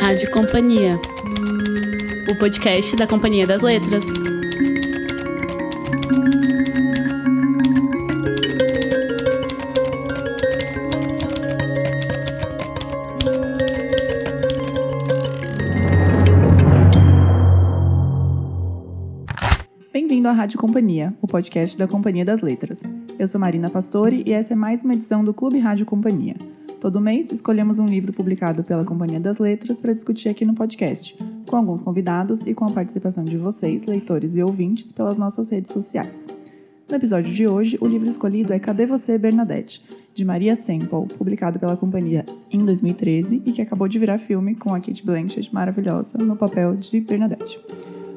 Rádio Companhia, o podcast da Companhia das Letras. Bem-vindo à Rádio Companhia, o podcast da Companhia das Letras. Eu sou Marina Pastore e essa é mais uma edição do Clube Rádio Companhia. Todo mês escolhemos um livro publicado pela Companhia das Letras para discutir aqui no podcast, com alguns convidados e com a participação de vocês, leitores e ouvintes, pelas nossas redes sociais. No episódio de hoje, o livro escolhido é Cadê Você, Bernadette, de Maria Semple, publicado pela companhia em 2013 e que acabou de virar filme com a Kate Blanchett maravilhosa no papel de Bernadette.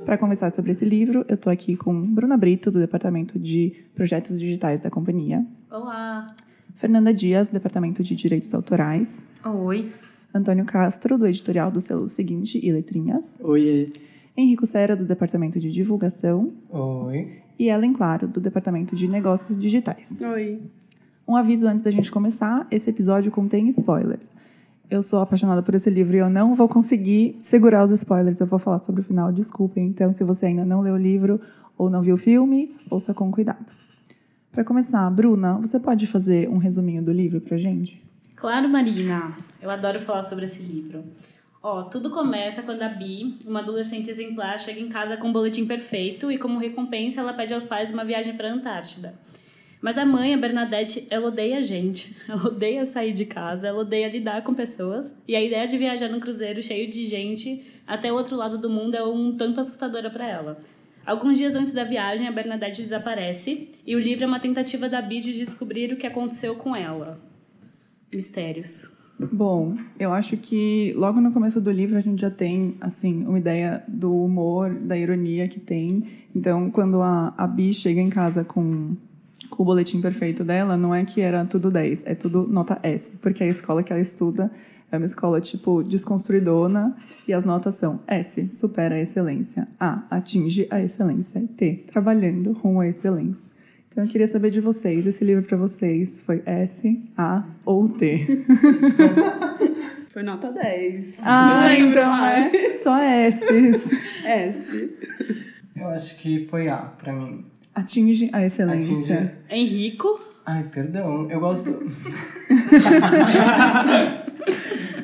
Para conversar sobre esse livro, eu estou aqui com Bruna Brito, do Departamento de Projetos Digitais da companhia. Olá! Fernanda Dias, do Departamento de Direitos Autorais. Oi. Antônio Castro, do editorial do selo Seguinte e Letrinhas. Oi. Henrico Sera, do Departamento de Divulgação. Oi. E Ellen Claro, do Departamento de Negócios Digitais. Oi. Um aviso antes da gente começar: esse episódio contém spoilers. Eu sou apaixonada por esse livro e eu não vou conseguir segurar os spoilers. Eu vou falar sobre o final, desculpem. Então, se você ainda não leu o livro ou não viu o filme, ouça com cuidado. Para começar, Bruna, você pode fazer um resuminho do livro pra gente? Claro, Marina. Eu adoro falar sobre esse livro. Ó, tudo começa quando a Bi, uma adolescente exemplar, chega em casa com um boletim perfeito e, como recompensa, ela pede aos pais uma viagem para a Antártida. Mas a mãe, a Bernadette, ela odeia a gente. Ela odeia sair de casa, ela odeia lidar com pessoas. E a ideia de viajar num cruzeiro cheio de gente até o outro lado do mundo é um tanto assustadora para ela. Alguns dias antes da viagem, a Bernadette desaparece e o livro é uma tentativa da Bi de descobrir o que aconteceu com ela. Mistérios. Bom, eu acho que logo no começo do livro a gente já tem, assim, uma ideia do humor, da ironia que tem. Então, quando a, a Bi chega em casa com, com o boletim perfeito dela, não é que era tudo 10, é tudo nota S, porque a escola que ela estuda é uma escola, tipo, desconstruidona e as notas são S, supera a excelência, A, atinge a excelência, T, trabalhando rumo à excelência. Então eu queria saber de vocês, esse livro para vocês foi S, A ou T? Foi nota 10. Ah, Não lembro então mais. é só S. S. Eu acho que foi A pra mim. Atinge a excelência. Atinge- Henrico, Ai, perdão. Eu gosto.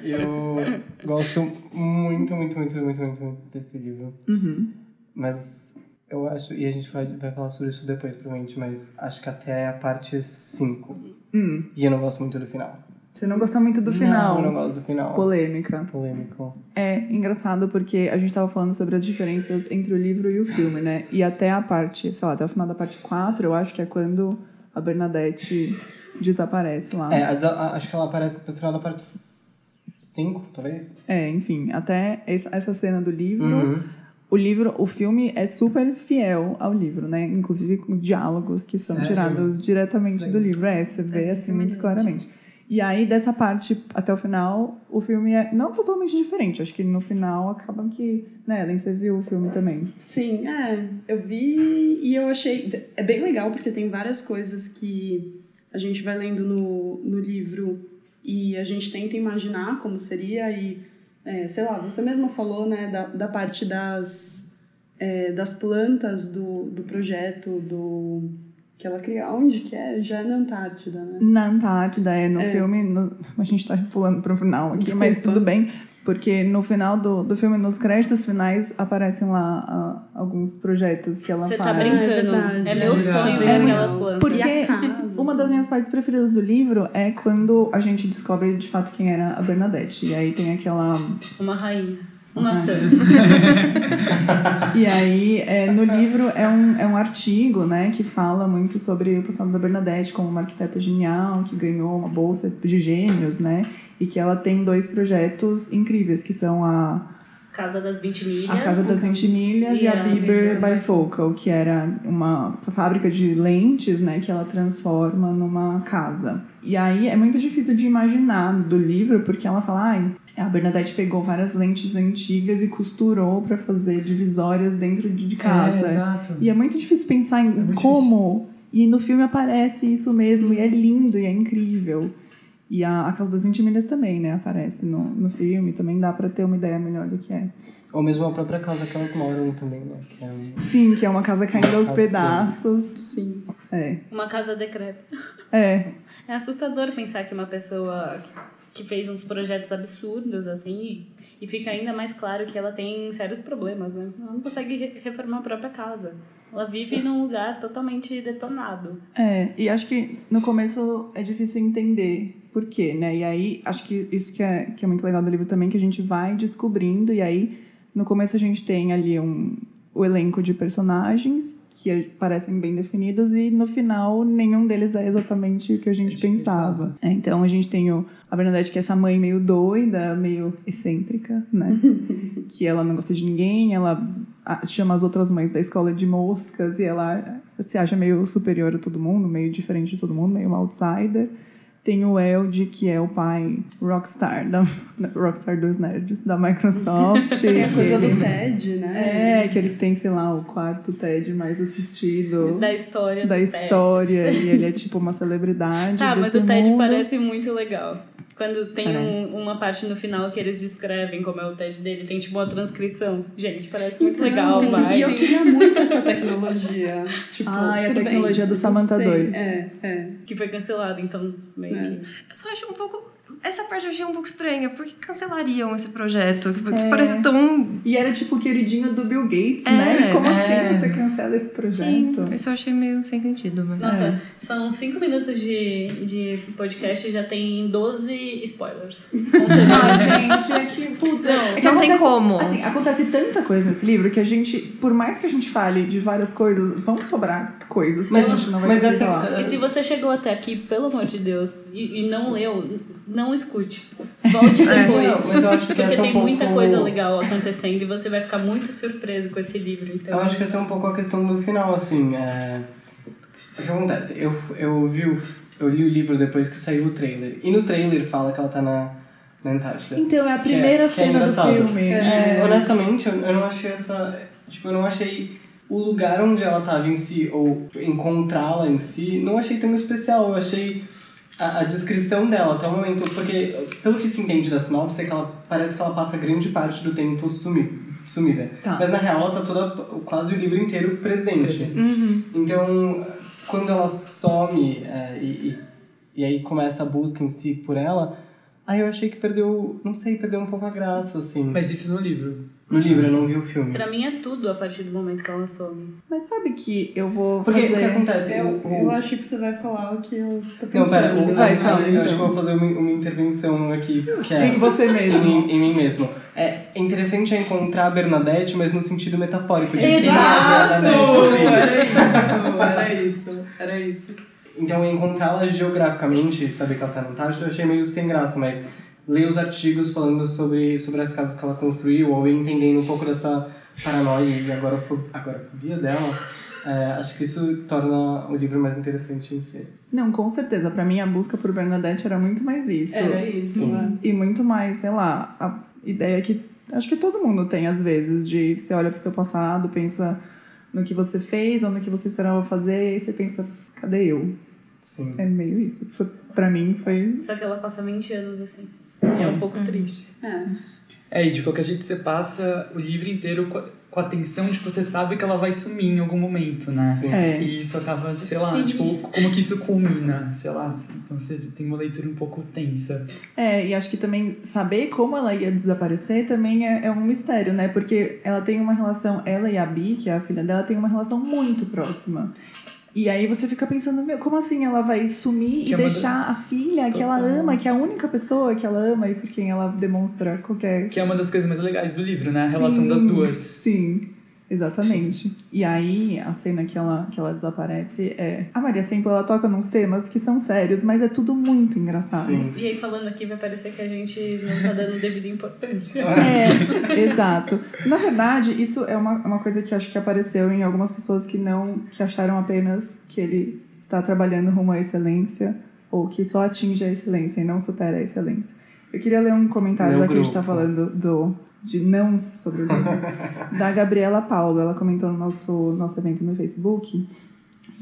eu gosto muito, muito, muito, muito, muito, muito desse livro. Uhum. Mas eu acho. E a gente vai, vai falar sobre isso depois, provavelmente. Mas acho que até a parte 5. Hum, E eu não gosto muito do final. Você não gosta muito do final? Não, eu não gosto do final. Polêmica. Polêmico. É engraçado porque a gente tava falando sobre as diferenças entre o livro e o filme, né? E até a parte, sei lá, até o final da parte 4, eu acho que é quando a Bernadette desaparece lá. É, a acho que ela aparece no final da parte 5, talvez. É, enfim, até essa essa cena do livro. Uhum. O livro, o filme é super fiel ao livro, né? Inclusive com diálogos que são Sério? tirados diretamente do Legal. livro. É, você vê bem assim muito claramente. E aí, dessa parte até o final, o filme é não totalmente diferente. Acho que no final acabam que. Né, Ellen, você viu o filme também. Sim, é. Eu vi e eu achei. É bem legal porque tem várias coisas que a gente vai lendo no, no livro e a gente tenta imaginar como seria e. é, sei lá, você mesma falou, né, da, da parte das, é, das plantas do, do projeto, do. Que ela cria. Onde que é? Já é na Antártida, né? Na Antártida, é, no É. filme. no- a gente tá pulando pro final aqui, Desculpa. mas tudo bem. Porque no final do, do filme, nos créditos finais, aparecem lá ah, alguns projetos que ela você faz. tá brincando. É É, meu é sonho ver verdade. aquelas plantas. Porque a uma das minhas partes preferidas do livro é quando a gente descobre de fato quem era a Bernadette. E aí tem aquela. Uma rainha. Uma Uhum. santa. E aí, é, no livro é um, é um artigo, né, que fala muito sobre o passado da Bernadette como uma arquiteta genial, que ganhou uma bolsa de gêmeos, né? E que ela tem dois projetos incríveis, que são a, Casa das 20 milhas. a Casa das 20 Milhas e, E a a Bieber Bieber Bifocal, que era uma fábrica de lentes, né, que ela transforma numa casa. E aí é muito difícil de imaginar do livro, porque ela fala, ai, a Bernadette pegou várias lentes antigas e costurou para fazer divisórias dentro de de casa. É, exato. E é muito difícil pensar em muito como. E no filme aparece isso mesmo, e é lindo e é incrível. E a, a Casa das 20 Milhas também, né? Aparece no, no filme, também dá pra ter uma ideia melhor do que é. Ou mesmo a própria casa que elas moram também, né? Que é um... Sim, que é uma casa caindo aos Casa pedaços. Sim. É. Uma casa decrépita. É. É assustador pensar que uma pessoa que fez uns projetos absurdos, assim, e fica ainda mais claro que ela tem sérios problemas, né? Ela não consegue re- reformar a própria casa. Ela vive num lugar totalmente detonado. É, e acho que no começo é difícil entender por quê, né? E aí, acho que isso que é, que é muito legal do livro também, que a gente vai descobrindo, e aí, no começo a gente tem ali um, o elenco de personagens que é- parecem bem definidos, e no final nenhum deles é exatamente o que a gente gente pensava. É, então a gente tem o, a Bernadette, que é essa mãe meio doida, meio excêntrica, né? que ela não gosta de ninguém, ela ah, chama as outras mães da escola de moscas e ela se acha meio superior a todo mundo, meio diferente de todo mundo, meio um outsider. Tem o Eld, que é o pai rockstar, da, rockstar dos nerds, da Microsoft. Tem a que coisa ele- do TED, né? É, que ele tem, sei lá, o quarto TED mais assistido Da história da dos TEDs. história. e ele é tipo uma celebridade. Tá, mas o TED mundo. parece muito legal. Quando tem um- uma parte no final que eles descrevem como é o TED dele, tem tipo uma transcrição. Gente, parece muito Então, legal, vai. E eu queria muito essa tecnologia. Tipo, Ah, e a tudo bem, tecnologia do Samantha tem. Doyle. É, é. Que foi cancelado, então meio É. que. Eu só acho um pouco. Essa parte eu achei um pouco estranha. Por que cancelariam esse projeto? Que, que É. parece tão. E era tipo o queridinho do Bill Gates, É, né? Como é. assim você cancela esse Sim, projeto? isso eu achei meio sem sentido, mas. Nossa, É. são cinco minutos de, de podcast e já tem 12 spoilers. Ah, gente, é que, putz, Não, é que não tem como. Assim, acontece tanta coisa nesse livro que a gente, por mais que a gente fale de várias coisas, vão sobrar coisas Mas- a gente não vai mas assim. E se você chegou até aqui, pelo amor de Deus, e, e não leu, não escute. Volte É. depois. Não, mas eu acho que porque é um tem muita pouco- coisa legal acontecendo e você vai ficar muito surpreso com esse livro. Então, Eu acho que essa é um pouco a questão do final, assim. É... O que acontece? Eu, eu, vi o, eu li o livro depois que saiu o trailer. E no trailer fala que ela tá na, na Antártida. Então, é a Que é- primeira que é cena do engraçado. filme. É. Honestamente, eu, eu não achei essa. Tipo, eu não achei o lugar onde ela tava em si, ou encontrá-la em si, não achei tão especial. Eu achei a, a descrição dela até o momento. Porque, pelo que se entende da sinopse, é que ela parece que ela passa grande parte do tempo sumi, sumida. Tá. Mas na real, ela tá toda, quase o livro inteiro presente. Então, quando ela some é, e, e, e aí começa a busca em si por ela, aí eu achei que perdeu, não sei, perdeu um pouco a graça, assim. Mas isso no livro. No livro, eu não vi o filme. pra mim é tudo a partir do momento que ela some. Mas sabe que eu vou Porque o que fazer... acontece? Eu, o, o- eu acho que você vai falar o que eu tô pensando. Não, pera, o, Vai, eu- fala, eu, então. acho que eu vou fazer uma, uma intervenção aqui, que é... Em você Em mesmo. mim, em mim mesmo. É interessante é encontrar a Bernadette, mas no sentido metafórico de quem é a Exato! Bernadette. assim. Era isso, era isso, era isso. Então, encontrá-la geograficamente saber que ela tá na Antártida, eu achei meio sem graça, mas ler os artigos falando sobre, sobre as casas que ela construiu, ou entendendo um pouco dessa paranoia e agorafo- agorafobia dela, é, acho que isso torna o livro mais interessante em si. Não, com certeza. Pra mim, a busca por Bernadette era muito mais isso. Era isso, Sim. né? E muito mais, sei lá, a ideia que acho que todo mundo tem às vezes, de você olha pro seu passado, pensa no que você fez ou no que você esperava fazer, e você pensa, cadê eu? Sim. É meio isso. Foi, pra mim foi. Só que ela passa 20 anos assim. É um pouco triste. É. É, e de qualquer jeito você passa o livro inteiro com a, tensão de que você sabe que ela vai sumir em algum momento, né? Sim. É. E isso acaba, sei lá, Sim. tipo, como que isso culmina, sei lá. Então você tem uma leitura um pouco tensa. É, e acho que também saber como ela ia desaparecer também é, é um mistério, né? Porque ela tem uma relação, ela e a Bi, que é a filha dela, tem uma relação muito próxima. E aí você fica pensando, meu, como assim ela vai sumir Que e é deixar a filha que ela Total. ama, que é a única pessoa que ela ama e por quem ela demonstra qualquer Que é uma das coisas mais legais do livro, né? A relação das Sim, duas. Sim, exatamente. E aí, a cena que ela, que ela desaparece é. A Maria Sempo ela toca nos temas que são sérios, mas é tudo muito engraçado. Sim. E aí, falando aqui, vai parecer que a gente não tá dando devida importância. É, exato. Na verdade, isso é uma, uma coisa que acho que apareceu em algumas pessoas que não. que acharam apenas que ele está trabalhando rumo à excelência, ou que só atinge a excelência e não supera a excelência. Eu queria ler um comentário, Meu já que a gente está falando do, de não sobre o livro, da Gabriela Paulo. Ela comentou no nosso, nosso evento no Facebook.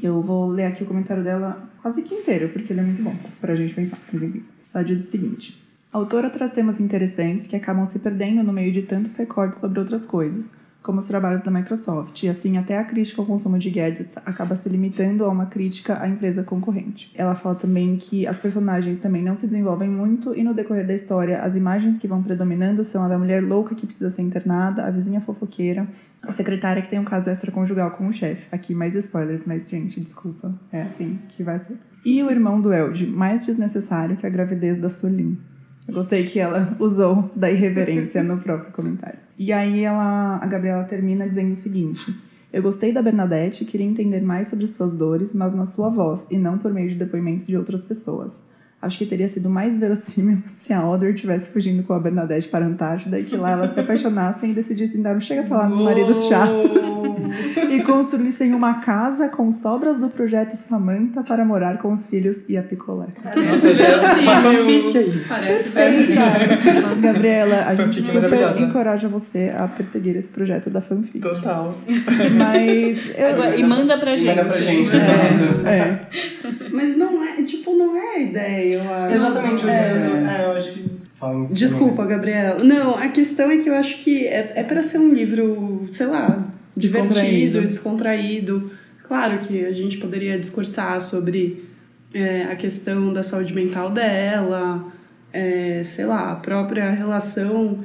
Eu vou ler aqui o comentário dela quase que inteiro, porque ele é muito bom pra gente pensar. Mas enfim. Ela diz o seguinte: a autora traz temas interessantes que acabam se perdendo no meio de tantos recortes sobre outras coisas, como os trabalhos da Microsoft, e assim até a crítica ao consumo de gadgets acaba se limitando a uma crítica à empresa concorrente. Ela fala também que as personagens também não se desenvolvem muito e no decorrer da história as imagens que vão predominando são a da mulher louca que precisa ser internada, a vizinha fofoqueira, a secretária que tem um caso extraconjugal com o chefe. Aqui mais spoilers, mas gente, desculpa, é assim que vai ser. E o irmão do Elde, mais desnecessário que a gravidez da Solin. Gostei que ela usou da irreverência no próprio comentário. E aí ela, a Gabriela termina dizendo o seguinte: Eu gostei da Bernadette queria entender mais sobre suas dores, mas na sua voz e não por meio de depoimentos de outras pessoas. Acho que teria sido mais verossímil se a Audrey estivesse fugindo com a Bernadette para a Antártida e que lá elas se apaixonassem e decidissem dar um chega pra lá nos maridos chatos e construíssem uma casa com sobras do projeto Samantha para morar com os filhos e a picolé. Nossa, já é. Parece Perfeito. Gabriela, a gente Fanfic super encoraja você a perseguir esse projeto da fanfic. Total. Mas eu, Agora, e manda pra gente. Manda pra gente, é, é. Mas não é, tipo, não é a ideia, eu acho. Exatamente, É. livro. É, eu acho que. Desculpa, Gabriela. Não, a questão é que eu acho que é, é para ser um livro, sei lá, divertido, Descontraído. descontraído. Claro que a gente poderia discursar sobre é, a questão da saúde mental dela, é, sei lá, a própria relação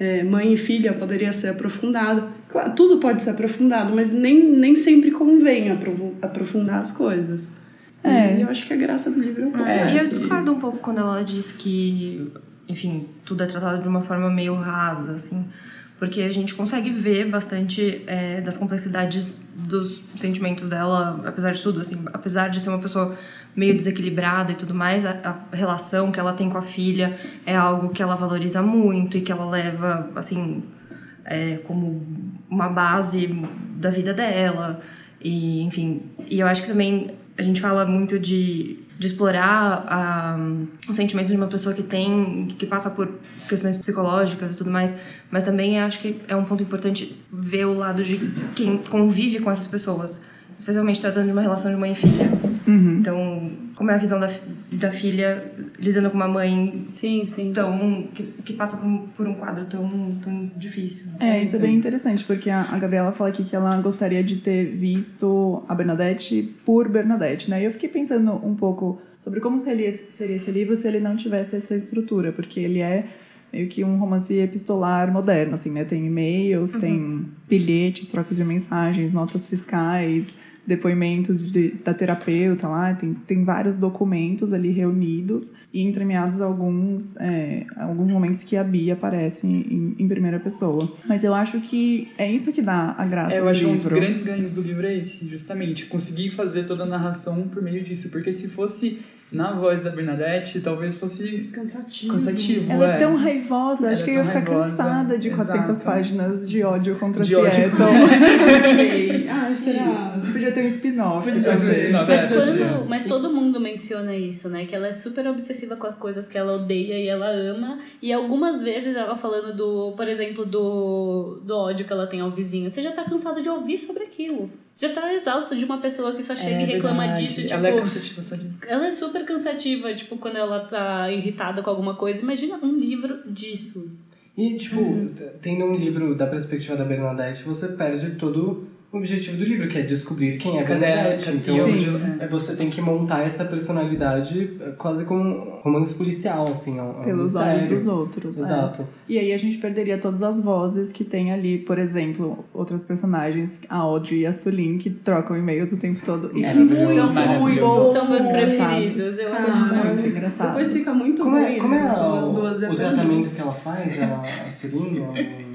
é, mãe e filha poderia ser aprofundada. Claro, tudo pode ser aprofundado, mas nem, nem sempre convém aprofu- aprofundar as coisas. É. E eu acho que a graça do livro é É, e eu discordo um pouco quando ela diz que, enfim, tudo é tratado de uma forma meio rasa, assim. Porque a gente consegue ver bastante é, das complexidades dos sentimentos dela, apesar de tudo, assim. Apesar de ser uma pessoa meio desequilibrada e tudo mais, a, a relação que ela tem com a filha é algo que ela valoriza muito e que ela leva, assim, é, como uma base da vida dela. E, enfim, e eu acho que também a gente fala muito de, de explorar a, os sentimentos de uma pessoa que tem, que passa por questões psicológicas e tudo mais, mas também acho que é um ponto importante ver o lado de quem convive com essas pessoas, especialmente tratando de uma relação de mãe e filha. Então, como é a visão da, da filha lidando com uma mãe Sim, sim. tão que, que passa por um, por um quadro tão, tão difícil. É, isso é bem interessante, porque a, a Gabriela fala aqui que ela gostaria de ter visto a Bernadette por Bernadette, né? E eu fiquei pensando um pouco sobre como seria, seria esse livro se ele não tivesse essa estrutura, porque ele é meio que um romance epistolar moderno, assim, né? Tem e-mails, tem bilhetes, trocas de mensagens, notas fiscais, depoimentos de, da terapeuta lá, tem, tem vários documentos ali reunidos e entremeados alguns, é, alguns momentos que a Bia aparece em, em primeira pessoa. Mas eu acho que é isso que dá a graça É, eu do acho que um livro. dos grandes ganhos do livro é esse, justamente, conseguir fazer toda a narração por meio disso, porque se fosse na voz da Bernadette, talvez fosse Cansativo. cansativo, Ela é. é tão raivosa, Ela acho é que eu ia ficar raivosa. cansada de 400 Exato. páginas de ódio contra De ódio. Seattle. Não sei. Ah, será? Podia ter um spin-off. Podia ter um spin-off, Mas, É, quando, mas todo mundo menciona isso, né? Que ela é super obsessiva com as coisas que ela odeia e ela ama. E algumas vezes ela falando do, por exemplo, do, do ódio que ela tem ao vizinho. Você já tá cansado de ouvir sobre aquilo. Já tá exausto de uma pessoa que só chega É e reclama verdade. disso. Tipo, Ela é cansativa só de... ela é super cansativa, tipo, quando ela tá irritada com alguma coisa. Imagina um livro disso. E, tipo, tendo um livro da perspectiva da Bernadette, você perde todo o objetivo do livro, que é descobrir quem é a Cadê- Bernadette. cadê Então, onde- é, você tem que montar essa personalidade é, quase como um romance policial, assim. É um, é Pelos olhos mistério. dos outros. é. Exato. E aí a gente perderia todas as vozes que tem ali, por exemplo, outras personagens, a Audrey e a Sulin, que trocam e-mails o tempo todo. E É, muito maravilhoso. São meus preferidos. Eu amo. Muito engraçado. Depois fica muito Como ruim. é, como é né? a- São as duas o, é o tratamento que ela faz? Ela, a Suringa?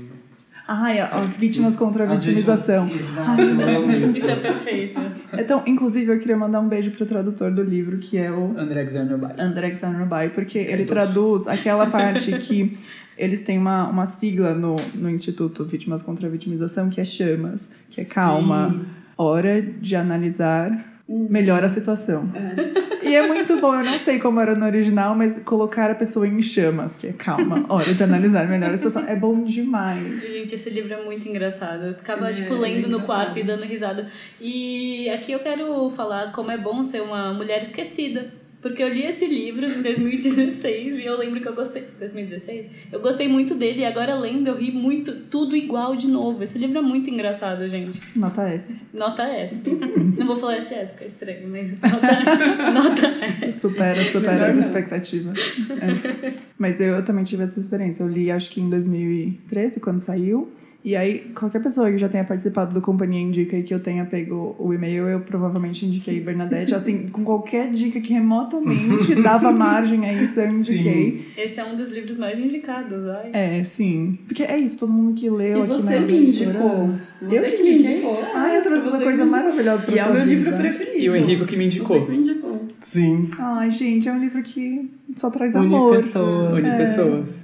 Ai, as vítimas contra a As vitimização. vítimas- Exato, Isso é perfeito. Então, inclusive, eu queria mandar um beijo pro tradutor do livro, que é o André Xernobai. André Xanarbai, porque ele traduz aquela parte que eles têm uma, uma sigla no, no Instituto Vítimas contra a Vitimização, que é chamas, que é calma, hora de analisar melhor a situação. E é muito bom, eu não sei como era no original, mas colocar a pessoa em chamas, que é calma, hora de analisar melhor a situação, é bom demais. Gente, esse livro é muito engraçado. Eu ficava, É, tipo, é lendo no engraçado. quarto e dando risada. E aqui eu quero falar como é bom ser uma mulher esquecida. Porque eu li esse livro em 2016 e eu lembro que eu gostei. 2016? Eu gostei muito dele e agora lendo eu ri muito, tudo igual de novo. Esse livro é muito engraçado, gente. Nota S. Nota S. Não vou falar SS porque é estranho, mas nota, nota S. Supera, supera as expectativas. É. Mas eu também tive essa experiência. Eu li acho que em 2013, quando saiu. E aí, qualquer pessoa que já tenha participado do Companhia Indica e que eu tenha pego o e-mail, eu provavelmente indiquei Bernadette. Assim, com qualquer dica que remotamente dava margem a isso, eu indiquei. Esse é um dos livros mais indicados, ai. É, sim. Porque é isso, todo mundo que leu E aqui você na me indicou. Você Eu te que me indiquei? indicou. Ai, eu trouxe que coisa maravilhosa pra E é o meu livro vida. preferido. E o Henrico que me indicou. Você que me indicou. Sim. Ai, gente, é um livro que só traz Une amor. pessoas. Une É. pessoas.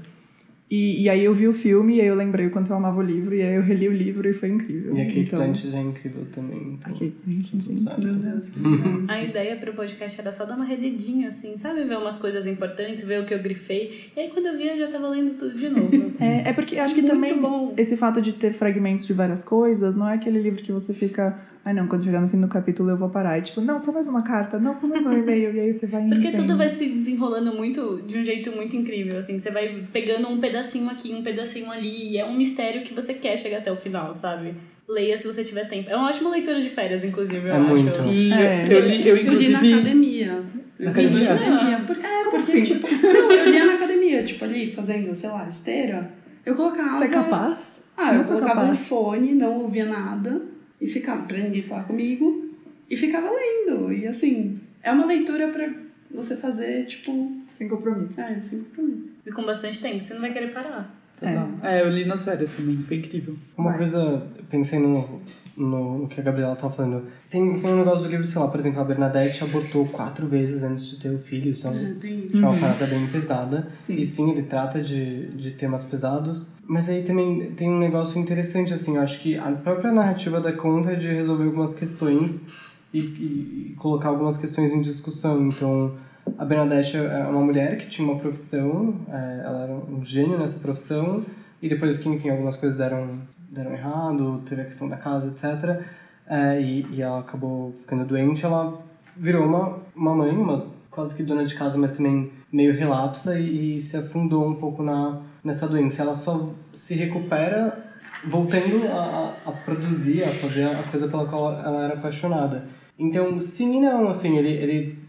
E, e aí eu vi o filme e aí eu lembrei o quanto eu amava o livro e aí eu reli o livro e foi incrível. E a Kate então, Blanchett é incrível também. A Então, Kate Blanchett, gente, sabe. meu. Deus. A ideia pro podcast era só dar uma relidinha, assim, sabe? Ver umas coisas importantes, ver o que eu grifei. E aí quando eu vi, eu já tava lendo tudo de novo. É, é porque acho que Muito também bom. esse fato de ter fragmentos de várias coisas não é aquele livro que você fica. Ai não, quando chegar no fim do capítulo eu vou parar. E tipo, não, só mais uma carta, não, só mais um e-mail. E aí você vai Porque tudo vai se desenrolando muito, de um jeito muito incrível, assim. Você vai pegando um pedacinho aqui, um pedacinho ali. E é um mistério que você quer chegar até o final, sabe? Leia se você tiver tempo. É uma ótima leitura de férias, inclusive, eu É acho. muito. Sim, É. eu, eu li, eu Eu li na inclusive. academia. Eu Na li academia? academia. Por- É, porque, assim? tipo... Não, eu lia na academia. Tipo, ali, fazendo, sei lá, esteira. Eu colocava... Você é capaz? Ah, eu colocava capaz. um fone, não ouvia nada. E ficava, pra ninguém falar comigo. E ficava lendo. E, assim, é uma leitura pra você fazer, tipo... Sem compromisso. É, sem compromisso. E com bastante tempo, você não vai querer parar. Total. É, eu li nas férias também, foi incrível. Uma Vai. coisa, pensei no, no, no que a Gabriela tava falando. Tem, tem um negócio do livro, sei lá, por exemplo, a Bernadette abortou quatro vezes antes de ter o filho. Isso é, um- É, tem isso é uma parada bem pesada. Sim. E sim, ele trata de, de temas pesados. Mas aí também tem um negócio interessante, assim. Eu acho que a própria narrativa dá conta de resolver algumas questões e, e- e colocar algumas questões em discussão. Então, a Bernadette é uma mulher que tinha uma profissão, é, ela era um gênio nessa profissão, e depois que, enfim, algumas coisas deram, deram errado, teve a questão da casa, etc., é, e, e ela acabou ficando doente, ela virou uma, uma mãe, uma quase que dona de casa, mas também meio relapsa e, e se afundou um pouco na, nessa doença. Ela só se recupera voltando a, a, produzir, a fazer a coisa pela qual ela era apaixonada. Então, sim e não, assim, ele, ele-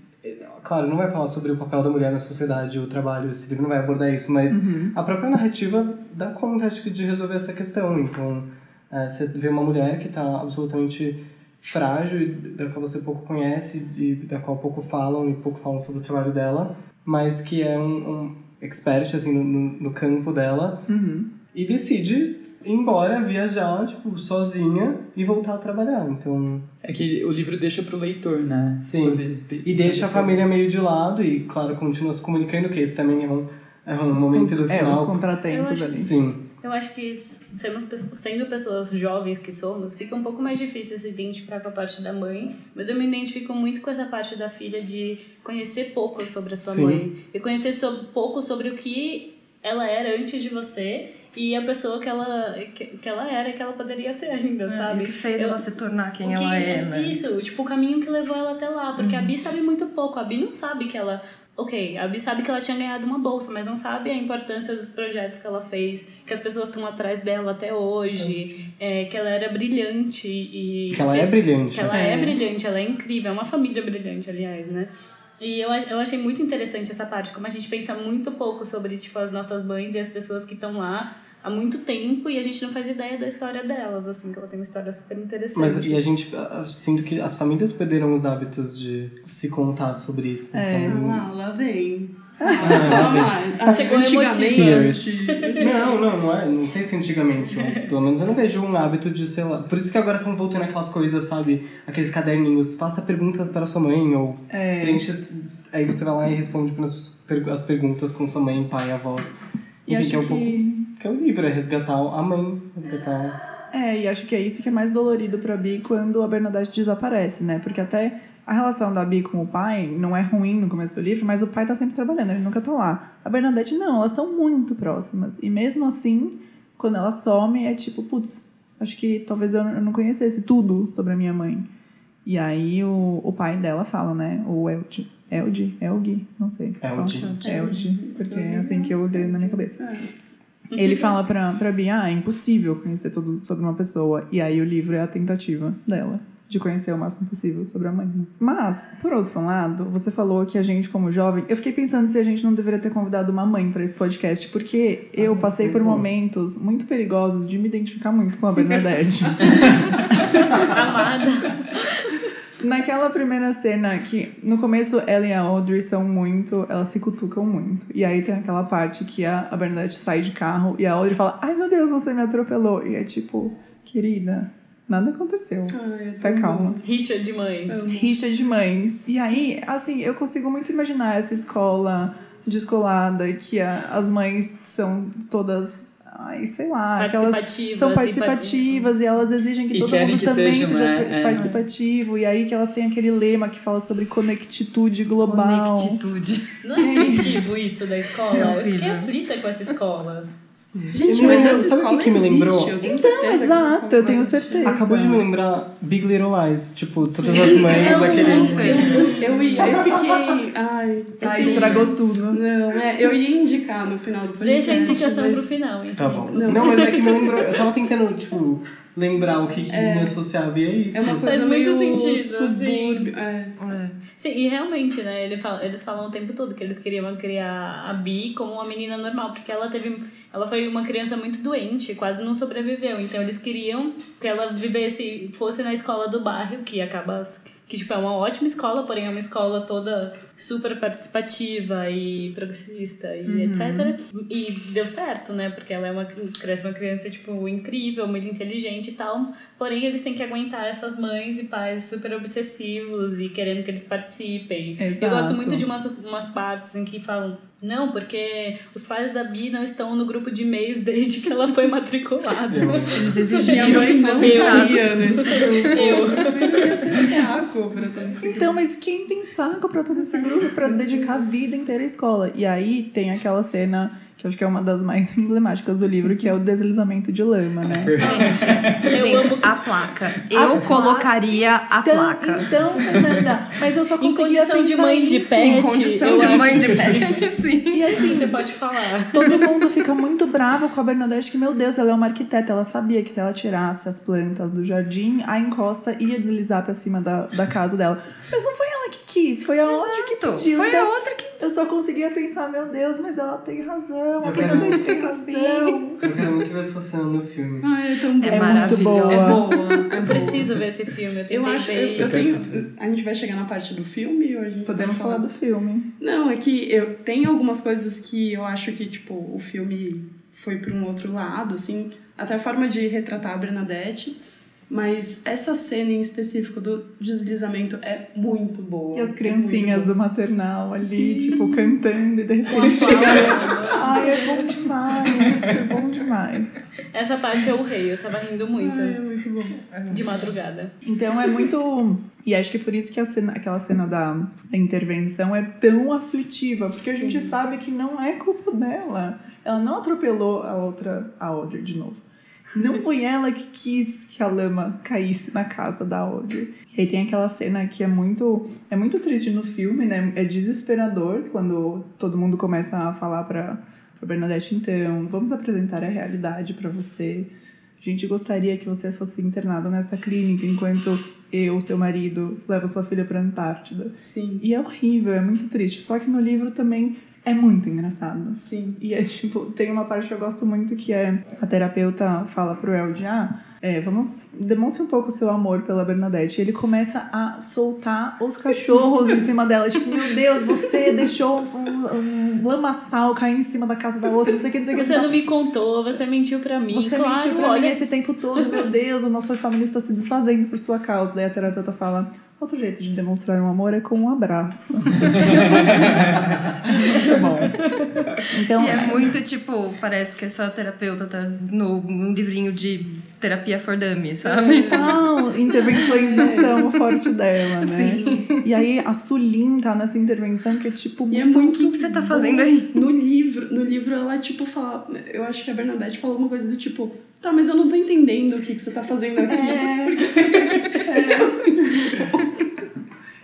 claro, não vai falar sobre o papel da mulher na sociedade, o trabalho, esse livro não vai abordar isso, mas a própria narrativa dá conta, acho que, de resolver essa questão. Então, é, você vê uma mulher que está absolutamente frágil, da qual você pouco conhece e da qual pouco falam e pouco falam sobre o trabalho dela, mas que é um, um expert, assim, no, no, no campo dela Uhum. e decide ir embora, viajar, tipo, sozinha e voltar a trabalhar. Então, É que o livro deixa pro leitor, né? Sim. E deixa a família meio de lado e, claro, continua se comunicando, que esse também é um, é um momento do É, os final. Eu contratempos acho- ali. Sim. Eu acho que sendo pessoas jovens que somos, fica um pouco mais difícil se identificar com a parte da mãe, mas eu me identifico muito com essa parte da filha de conhecer pouco sobre a sua Sim. mãe e conhecer so- pouco sobre o que ela era antes de você e a pessoa que ela, que, que ela era e que ela poderia ser ainda, E sabe? o que fez Eu- ela se tornar quem que- ela é, né? Isso, tipo, o caminho que levou ela até lá. Porque a Bi sabe muito pouco. A Bi não sabe que ela. Ok, a Bi sabe que ela tinha ganhado uma bolsa, mas não sabe a importância dos projetos que ela fez, que as pessoas estão atrás dela até hoje, é, que ela era brilhante e. Que ela é fez- brilhante. que ela é. É. brilhante, ela é incrível, é uma família brilhante, aliás, né? E eu, eu achei muito interessante essa parte, como a gente pensa muito pouco sobre, tipo, as nossas mães e as pessoas que estão lá há muito tempo e a gente não faz ideia da história delas, assim, que ela tem uma história super interessante. Mas e a gente, sinto que as famílias perderam os hábitos de se contar sobre isso. É. Então, lá, lá vem. Vem. mais. Ah, Chegou antigamente. Não, não, não é. Não sei se antigamente. eu- pelo menos eu não vejo um hábito de, sei lá. Por isso que agora estão voltando aquelas coisas, sabe? Aqueles caderninhos. Faça perguntas para sua mãe, ou É. preenche. Aí você vai lá e responde as, per- as perguntas com sua mãe, pai, avós. E Enfim, acho que é um pouco. Que é o livro, é resgatar a mãe, resgatar. É, e acho que é isso que é mais dolorido pra Bi quando a Bernadette desaparece, né? Porque até a relação da Bi com o pai não é ruim no começo do livro, mas o pai tá sempre trabalhando, ele nunca tá lá. A Bernadette não, elas são muito próximas. E mesmo assim, quando ela some, é tipo, putz, acho que talvez eu não conhecesse tudo sobre a minha mãe. E aí o, o pai dela fala, né? O Eld. Eld? Elg? Não sei. Eld. Fala- Eld, porque é assim que eu dei na minha cabeça. É. Ele fala pra, pra Bia, ah, é impossível conhecer tudo sobre uma pessoa. E aí o livro é a tentativa dela de conhecer o máximo possível sobre a mãe. né? Mas, por outro lado, você falou que a gente, como jovem, eu fiquei pensando se a gente não deveria ter convidado uma mãe pra esse podcast, porque eu passei por momentos muito perigosos de me identificar muito com a Bernadette. Amada. Naquela primeira cena que no começo ela e a Audrey são muito, elas se cutucam muito. E aí tem aquela parte que a, a Bernadette sai de carro e a Audrey fala: "Ai meu Deus, você me atropelou". E é tipo, querida, nada aconteceu. Ai, Fica tão calma. Rixa de mães. Amo. Rixa de mães. E aí, assim, eu consigo muito imaginar essa escola descolada que a- as mães são todas, ai, sei lá, aquelas Participativas. são e participativas e elas exigem que E todo mundo que também seja né? É. participativo. E aí que elas têm aquele lema que fala sobre conectitude global. Conectitude. Não é afetivo isso da escola? É eu fiquei aflita com essa escola. Gente, mas essa sabe o escola que que me lembrou? eu Então, exato, eu tenho existe. certeza. Acabou de me lembrar Big Little Lies. Tipo, todas as mães Eu, daquele. eu, ia, eu fiquei. Ai, Aí sim. estragou tudo. Não, é, eu ia indicar no final do podcast. Deixa a indicação mas- pro final, então. Tá bom. Não. Não. mas é que me lembrou. Eu tava tentando, tipo, lembrar o que, que me associava e é isso. É uma Faz coisa muito meio sentido, subúrbio. É. Sim, e realmente, né, ele fala- eles falam o tempo todo que eles queriam criar a Bi como uma menina normal, porque ela teve. Ela foi uma criança muito doente, quase não sobreviveu. Então eles queriam que ela vivesse, fosse na escola do bairro, que acaba. Que, tipo, é uma ótima escola, porém é uma escola toda super participativa e progressista e etc. E deu certo, né? Porque ela é uma, cresce uma criança, tipo, incrível, muito inteligente e tal. Porém, eles têm que aguentar essas mães e pais super obsessivos e querendo que eles participem. Eu Exato. gosto muito de umas, umas partes em que falam não, porque os pais da Bi não estão no grupo de e-mails desde que ela foi matriculada. Eles mãe que fossem tirados. nesse grupo. Eu. Saco pra ter esse Então, mas quem tem saco pra todo esse grupo pra dedicar a vida inteira à escola? E aí tem aquela cena que acho que é uma das mais emblemáticas do livro, que é o deslizamento de lama, né? Gente, Eu gente, amo- a placa. A Eu placa. colocaria a Então, placa. então, Fernanda, mas eu só conseguia condição de pensar mãe de pé. Em Pet, condição de mãe de pé. Sim. E assim, Você pode falar. todo mundo fica muito bravo com a Bernadette, que, meu Deus, ela é uma arquiteta. Ela sabia que se ela tirasse as plantas do jardim, a encosta ia deslizar pra cima da, da casa dela. Mas não foi ela que quis, foi a Audrey que pediu. Foi Então, a outra que. Eu só conseguia pensar, meu Deus, mas ela tem razão, a Eu Bernadette tem razão. Eu quero muito ver essa cena no filme. Ai, é tão bom. É, É muito boa. É boa. Eu preciso ver esse filme. Eu, Eu acho, eu, ver. eu tenho. A gente vai chegar na parte do filme ou a gente Podemos vai falar do filme. Não, é que eu tem algumas coisas que eu acho que, tipo, o filme foi para um outro lado, assim, até a forma de retratar a Bernadette, mas essa cena em específico do deslizamento é muito boa. E as É criancinhas muito do maternal ali, Sim. tipo, cantando e de repente. Ai, é bom demais, é bom demais. Essa parte eu rei, eu tava rindo muito. Ai, é muito bom. De madrugada. Então é muito. E acho que por isso que a cena, aquela cena da, da intervenção é tão aflitiva, porque a gente sabe que não é culpa dela. Ela não atropelou a outra, a Audrey de novo. Não foi ela que quis que a lama caísse na casa da Audrey. E aí tem aquela cena que é muito, é muito triste no filme, né? É desesperador quando todo mundo começa a falar pra, pra Bernadette, então, vamos apresentar a realidade pra você. A gente gostaria que você fosse internada nessa clínica enquanto eu, seu marido, leva sua filha pra Antártida. Sim, E é horrível, é muito triste. Só que no livro também é muito engraçado. sim. E é tipo, tem uma parte que eu gosto muito que é a terapeuta fala pro Eld, ah, é, vamos, demonstre um pouco o seu amor pela Bernadette. E ele começa a soltar os cachorros em cima dela. Tipo, meu Deus, você deixou um, um lamaçal cair em cima da casa da outra, não sei o que, não sei o que. Você não me contou, você mentiu pra mim. Você claro, mentiu pra olha. mim esse tempo todo, meu Deus, a nossa família está se desfazendo por sua causa. Daí a terapeuta fala: outro jeito de demonstrar um amor é com um abraço. Muito bom. Então, E é muito tipo, parece que essa terapeuta tá no, num livrinho de terapia for dummies, sabe? Total, intervenções não são o forte dela, né? E aí a Sulin tá nessa intervenção que é tipo E é muito. O que, que você tá fazendo aí? No livro, no livro ela, tipo, fala... Eu acho que a Bernadette falou uma coisa do tipo... Tá, mas eu não tô entendendo o que, que você tá fazendo aqui. É. Por que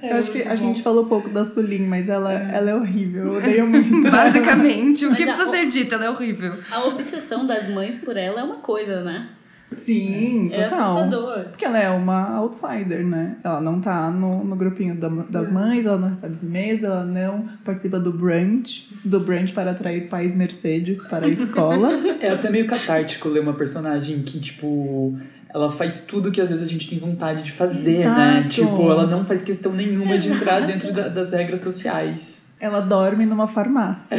aqui? Eu acho que a gente falou pouco da Sulin, mas ela é, ela é horrível. Eu odeio muito. Basicamente, o Mas que a- precisa ser dito? Ela é horrível. A obsessão das mães por ela é uma coisa, né? Sim, É total. assustador. Porque ela é uma outsider, né? Ela não tá no, no grupinho da- das mães, ela não recebe os e-mails, ela não participa do brunch, do brunch para atrair pais Mercedes para a escola. É até meio catártico ler uma personagem que, tipo, ela faz tudo que às vezes a gente tem vontade de fazer, né? Exato. Tipo, ela não faz questão nenhuma de entrar dentro da- das regras sociais. ela dorme numa farmácia.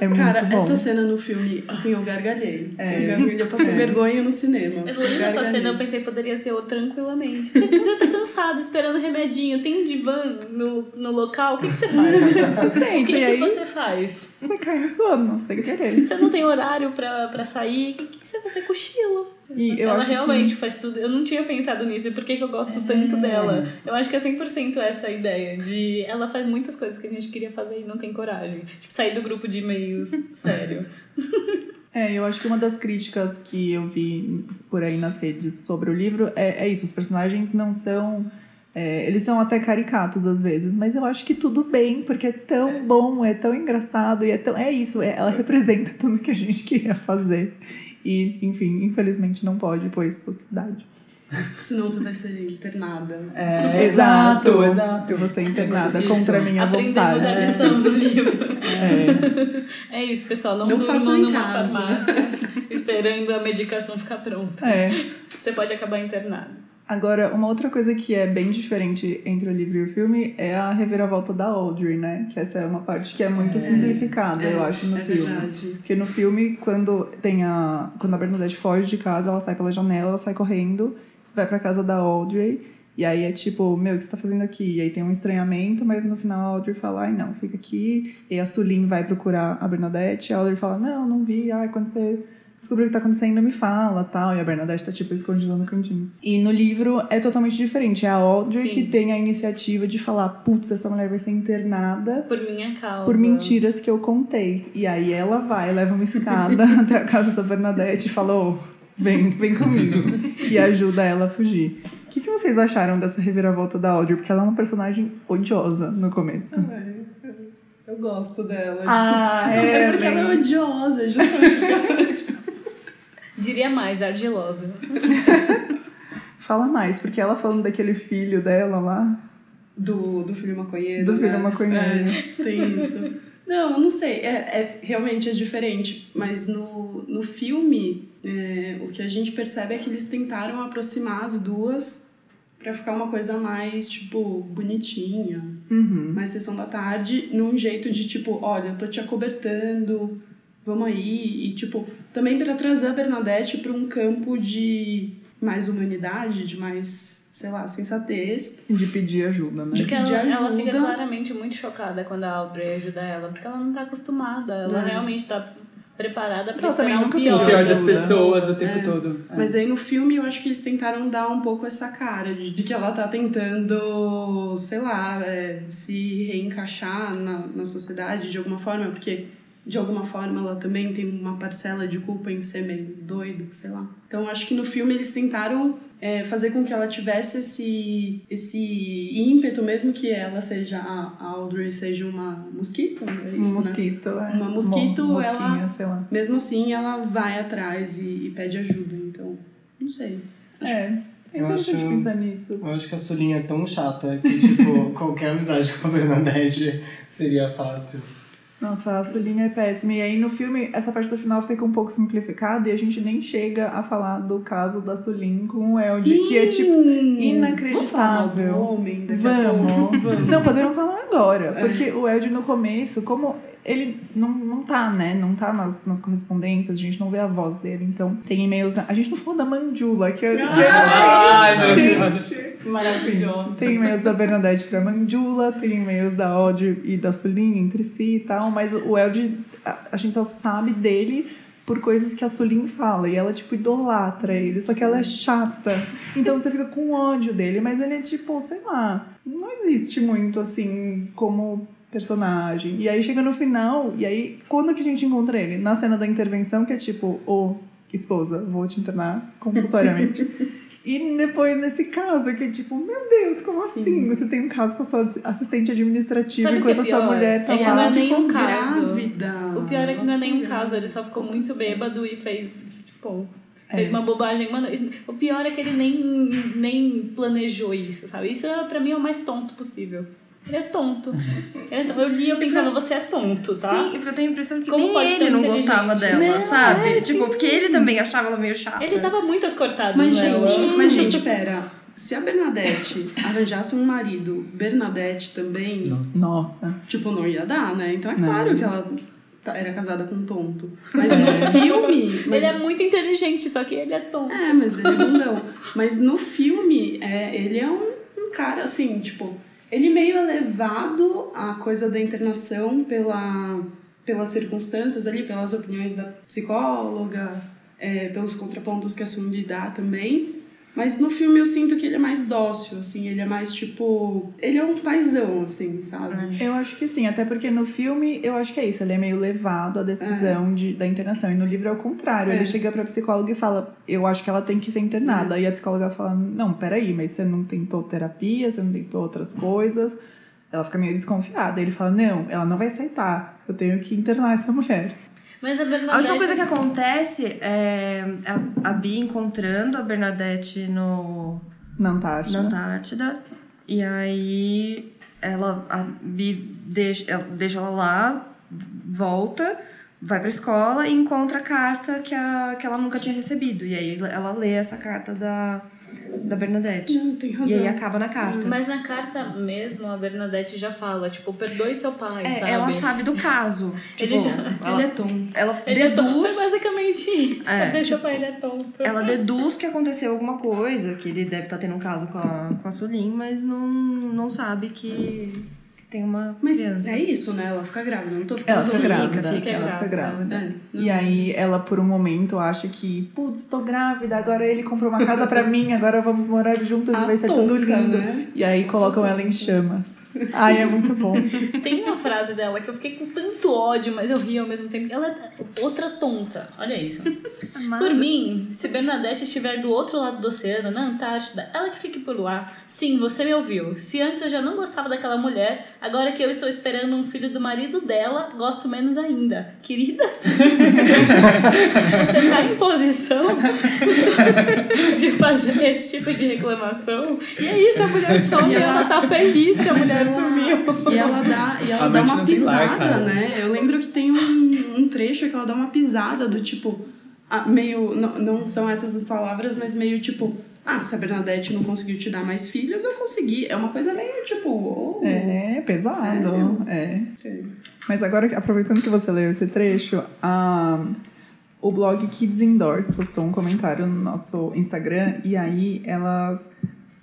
É muito Cara, bom. essa cena no filme, assim, eu gargalhei. É. Eu gargalhei, eu passei É. vergonha no cinema. Mas lendo essa cena, eu pensei que poderia ser eu tranquilamente. Você você tá cansado, esperando remedinho, tem um divã no, no local, o que, que você faz? O que, e que aí você faz? você cai no sono, sem querer. Você não tem horário pra, pra sair, o que, que você vai fazer? Cochila. E eu ela realmente faz tudo. Eu não tinha pensado nisso, e por que, que eu gosto tanto dela? Eu acho que é 100% essa ideia de ela faz muitas coisas que a gente queria fazer e não tem coragem. Tipo, sair do grupo de e-mails, sério. É, eu acho que uma das críticas que eu vi por aí nas redes sobre o livro é, é isso: os personagens não são. é, eles são até caricatos às vezes, mas eu acho que tudo bem, porque é tão bom, é tão engraçado e é tão. É isso, é- ela representa tudo que a gente queria fazer. E, enfim, infelizmente não pode, pois sociedade. Senão você vai ser internada. É, exato, exato. Eu vou ser internada Isso. contra a minha Aprendemos vontade. a lição do livro. É, É isso, pessoal. Não, Não durmam numa casa. farmácia esperando a medicação ficar pronta. é. Você pode acabar internado. Agora, uma outra coisa que é bem diferente entre o livro e o filme é a reviravolta da Audrey, né? Que essa é uma parte que é muito simplificada, eu acho, no é filme. verdade. Porque no filme, quando tem a. Quando a Bernadette foge de casa, ela sai pela janela, ela sai correndo, vai pra casa da Audrey. E aí é tipo, meu, o que você tá fazendo aqui? E aí tem um estranhamento, mas no final a Audrey fala, ai não, fica aqui. E a Sulin vai procurar a Bernadette, e a Audrey fala, não, não vi, ai, quando você descobrir o que tá acontecendo, me fala, tal. E a Bernadette tá, tipo, escondida no cantinho. E no livro é totalmente diferente. É a Audrey Sim. que tem a iniciativa de falar, putz, essa mulher vai ser internada Por minha causa. por mentiras que eu contei. E aí ela vai, leva uma escada até a casa da Bernadette e falou: vem, vem comigo. e ajuda ela a fugir. O que, que vocês acharam dessa reviravolta da Audrey? Porque ela é uma personagem odiosa no começo. Ai, eu- Eu gosto dela. Ah, é, É porque ela bem. é odiosa, é justamente. Diria mais, ardilosa. Fala mais, porque ela falando daquele filho dela lá. Do, do filho maconheiro. Do filho né? maconheiro. É, tem isso. Não, eu não sei. É, é, realmente é diferente. Mas no, no filme, é, o que a gente percebe é que eles tentaram aproximar as duas pra ficar uma coisa mais, tipo, bonitinha. Uhum. mais sessão da tarde, num jeito de tipo, olha, eu tô te acobertando, vamos aí. E tipo, também para trazer a Bernadette para um campo de mais humanidade, de mais, sei lá, sensatez. De pedir ajuda, né? Porque pedir ela, ela fica ajuda. claramente muito chocada quando a Audrey ajuda ela, porque ela não tá acostumada. Ela É. realmente tá preparada também esperar nunca pior. O pior das ajuda. pessoas o tempo É. todo. É. Mas aí no filme eu acho que eles tentaram dar um pouco essa cara de, de que ela tá tentando, sei lá, é, se reencaixar na, na sociedade de alguma forma, porque de alguma forma ela também tem uma parcela de culpa em ser meio doida, sei lá. Então acho que no filme eles tentaram é, fazer com que ela tivesse esse, esse ímpeto, mesmo que ela seja, a Audrey seja uma mosquito, é Um isso, né? mosquito, é. Uma mosquito, Mo- ela- sei lá. Mesmo assim ela vai atrás e, e pede ajuda, então não sei. É, é Eu interessante acho- pensar nisso. Eu acho que a Solinha é tão chata que, tipo, qualquer amizade com a Bernadette seria fácil. Nossa, a Sulinha é péssima. E aí no filme, essa parte do final fica um pouco simplificada e a gente nem chega a falar do caso da Sulin com o Eld, que é tipo inacreditável. Vamos homem daqui a Vamos. pouco? Vamos. Não, podemos falar agora. Porque o Eld no começo, como ele não, não tá, né? Não tá nas, nas correspondências, a gente não vê a voz dele. Então, tem e-mails. Na... A gente não falou da Mandula, que é. Ai, meu Gente, Deus. Maravilhoso. Tem e-mails da Bernadette pra Mandula, tem e-mails da Audrey e da Sulin entre si e tal, mas o Eld, a, a gente só sabe dele por coisas que a Sulin fala, e ela, tipo, idolatra ele, só que ela é chata. Então você fica com ódio dele, mas ele é, tipo, sei lá, não existe muito, assim, como personagem. E aí chega no final, e aí, quando que a gente encontra ele? Na cena da intervenção, que é tipo, ô, esposa, vou te internar compulsoriamente. E depois nesse caso, que é tipo, meu Deus, como Sim. assim? Você tem um caso com a sua assistente administrativa Sabe enquanto é a sua pior? mulher tá É que lá. não é nem ficou um caso. grávida. O pior é que não é nenhum caso, ele só ficou muito bêbado e fez, tipo, É. fez uma bobagem. Mano, o pior é que ele nem, nem planejou isso, sabe? Isso é, pra mim é o mais tonto possível. Ele é tonto. Ele é tonto. Eu li e eu pensava, você é tonto, tá? Sim, porque eu tenho a impressão que Como nem pode ele não gostava dela, Não, sabe? é, tipo, sim. porque ele também achava ela meio chata. Ele dava muitas cortadas Mas, nela. gente, mas, gente, pera. Se a Bernadette arranjasse um marido, Bernadette também, Nossa. tipo, não ia dar, né? Então é Não. claro que ela tá- era casada com um tonto. Mas no filme. Mas, Ele é muito inteligente, só que ele é tonto. É, mas ele é bundão. Mas no filme, é, ele é um, um cara assim, tipo, ele meio é levado à coisa da internação pela, pelas circunstâncias ali, pelas opiniões da psicóloga, é, pelos contrapontos que a Sundi dá também. Mas no filme eu sinto que ele é mais dócil, assim, ele é mais tipo. Ele é um paizão, assim, sabe? Eu acho que sim, até porque no filme eu acho que é isso, ele é meio levado à decisão de, da internação. E no livro é o contrário. É. Ele chega pra psicóloga e fala: Eu acho que ela tem que ser internada. E a psicóloga fala: Não, peraí, mas você não tentou terapia, você não tentou outras coisas. Ela fica meio desconfiada. Ele fala: Não, ela não vai aceitar. Eu tenho que internar essa mulher. Mas a Bernadette... A última coisa que acontece é a, a Bia encontrando a Bernadette no, Na Antártida. na Antártida. E aí ela, a Bi deixa, ela, deixa ela lá, volta, vai pra escola e encontra a carta que, a, que ela nunca tinha recebido. E aí ela lê essa carta da, da Bernadette. Não, tem E razão. aí acaba na carta. Mas na carta mesmo, a Bernadette já fala, tipo, perdoe seu pai, É, sabe? ela sabe do caso. Ele tipo, já- ela, Ele é tonto. ela Ele é tonto, deduz. é basicamente isso. É, perdoe seu tipo, pai, ele é tonto. Ela deduz que aconteceu alguma coisa, que ele deve estar tendo um caso com a, com a Sulin, mas não, não sabe que tem uma Mas criança. é isso, né? Ela fica grávida, não tô Ela ficando fica Fica, grávida. fica ela fica grávida. É, E aí ela, por um momento, acha que, putz, tô grávida, agora ele comprou uma casa pra mim, agora vamos morar juntos e A vai ser tudo lindo. né? E aí colocam ela em chamas. Ai, é muito bom. Tem uma frase dela que eu fiquei com tanto ódio, mas eu ri ao mesmo tempo. Ela é outra tonta. Olha isso. Por mim, se Bernadette estiver do outro lado do oceano, na Antártida, ela que fique por lá. Sim, você me ouviu. Se antes eu já não gostava daquela mulher, agora que eu estou esperando um filho do marido dela, gosto menos ainda. Querida, você tá em posição de fazer esse tipo de reclamação? E é isso, a mulher some e ela tá feliz a mulher sumiu. E ela dá, e ela dá uma lar, pisada, né? Eu lembro que tem um, um trecho que ela dá uma pisada do tipo. ah, meio. Não, não são essas as palavras, mas meio tipo. Ah, se a Bernadette não conseguiu te dar mais filhos, eu consegui. É uma coisa meio tipo. oh, É, pesado. É. ok. Mas agora, aproveitando que você leu esse trecho, a, o blog Kids Indoors postou um comentário no nosso Instagram e aí elas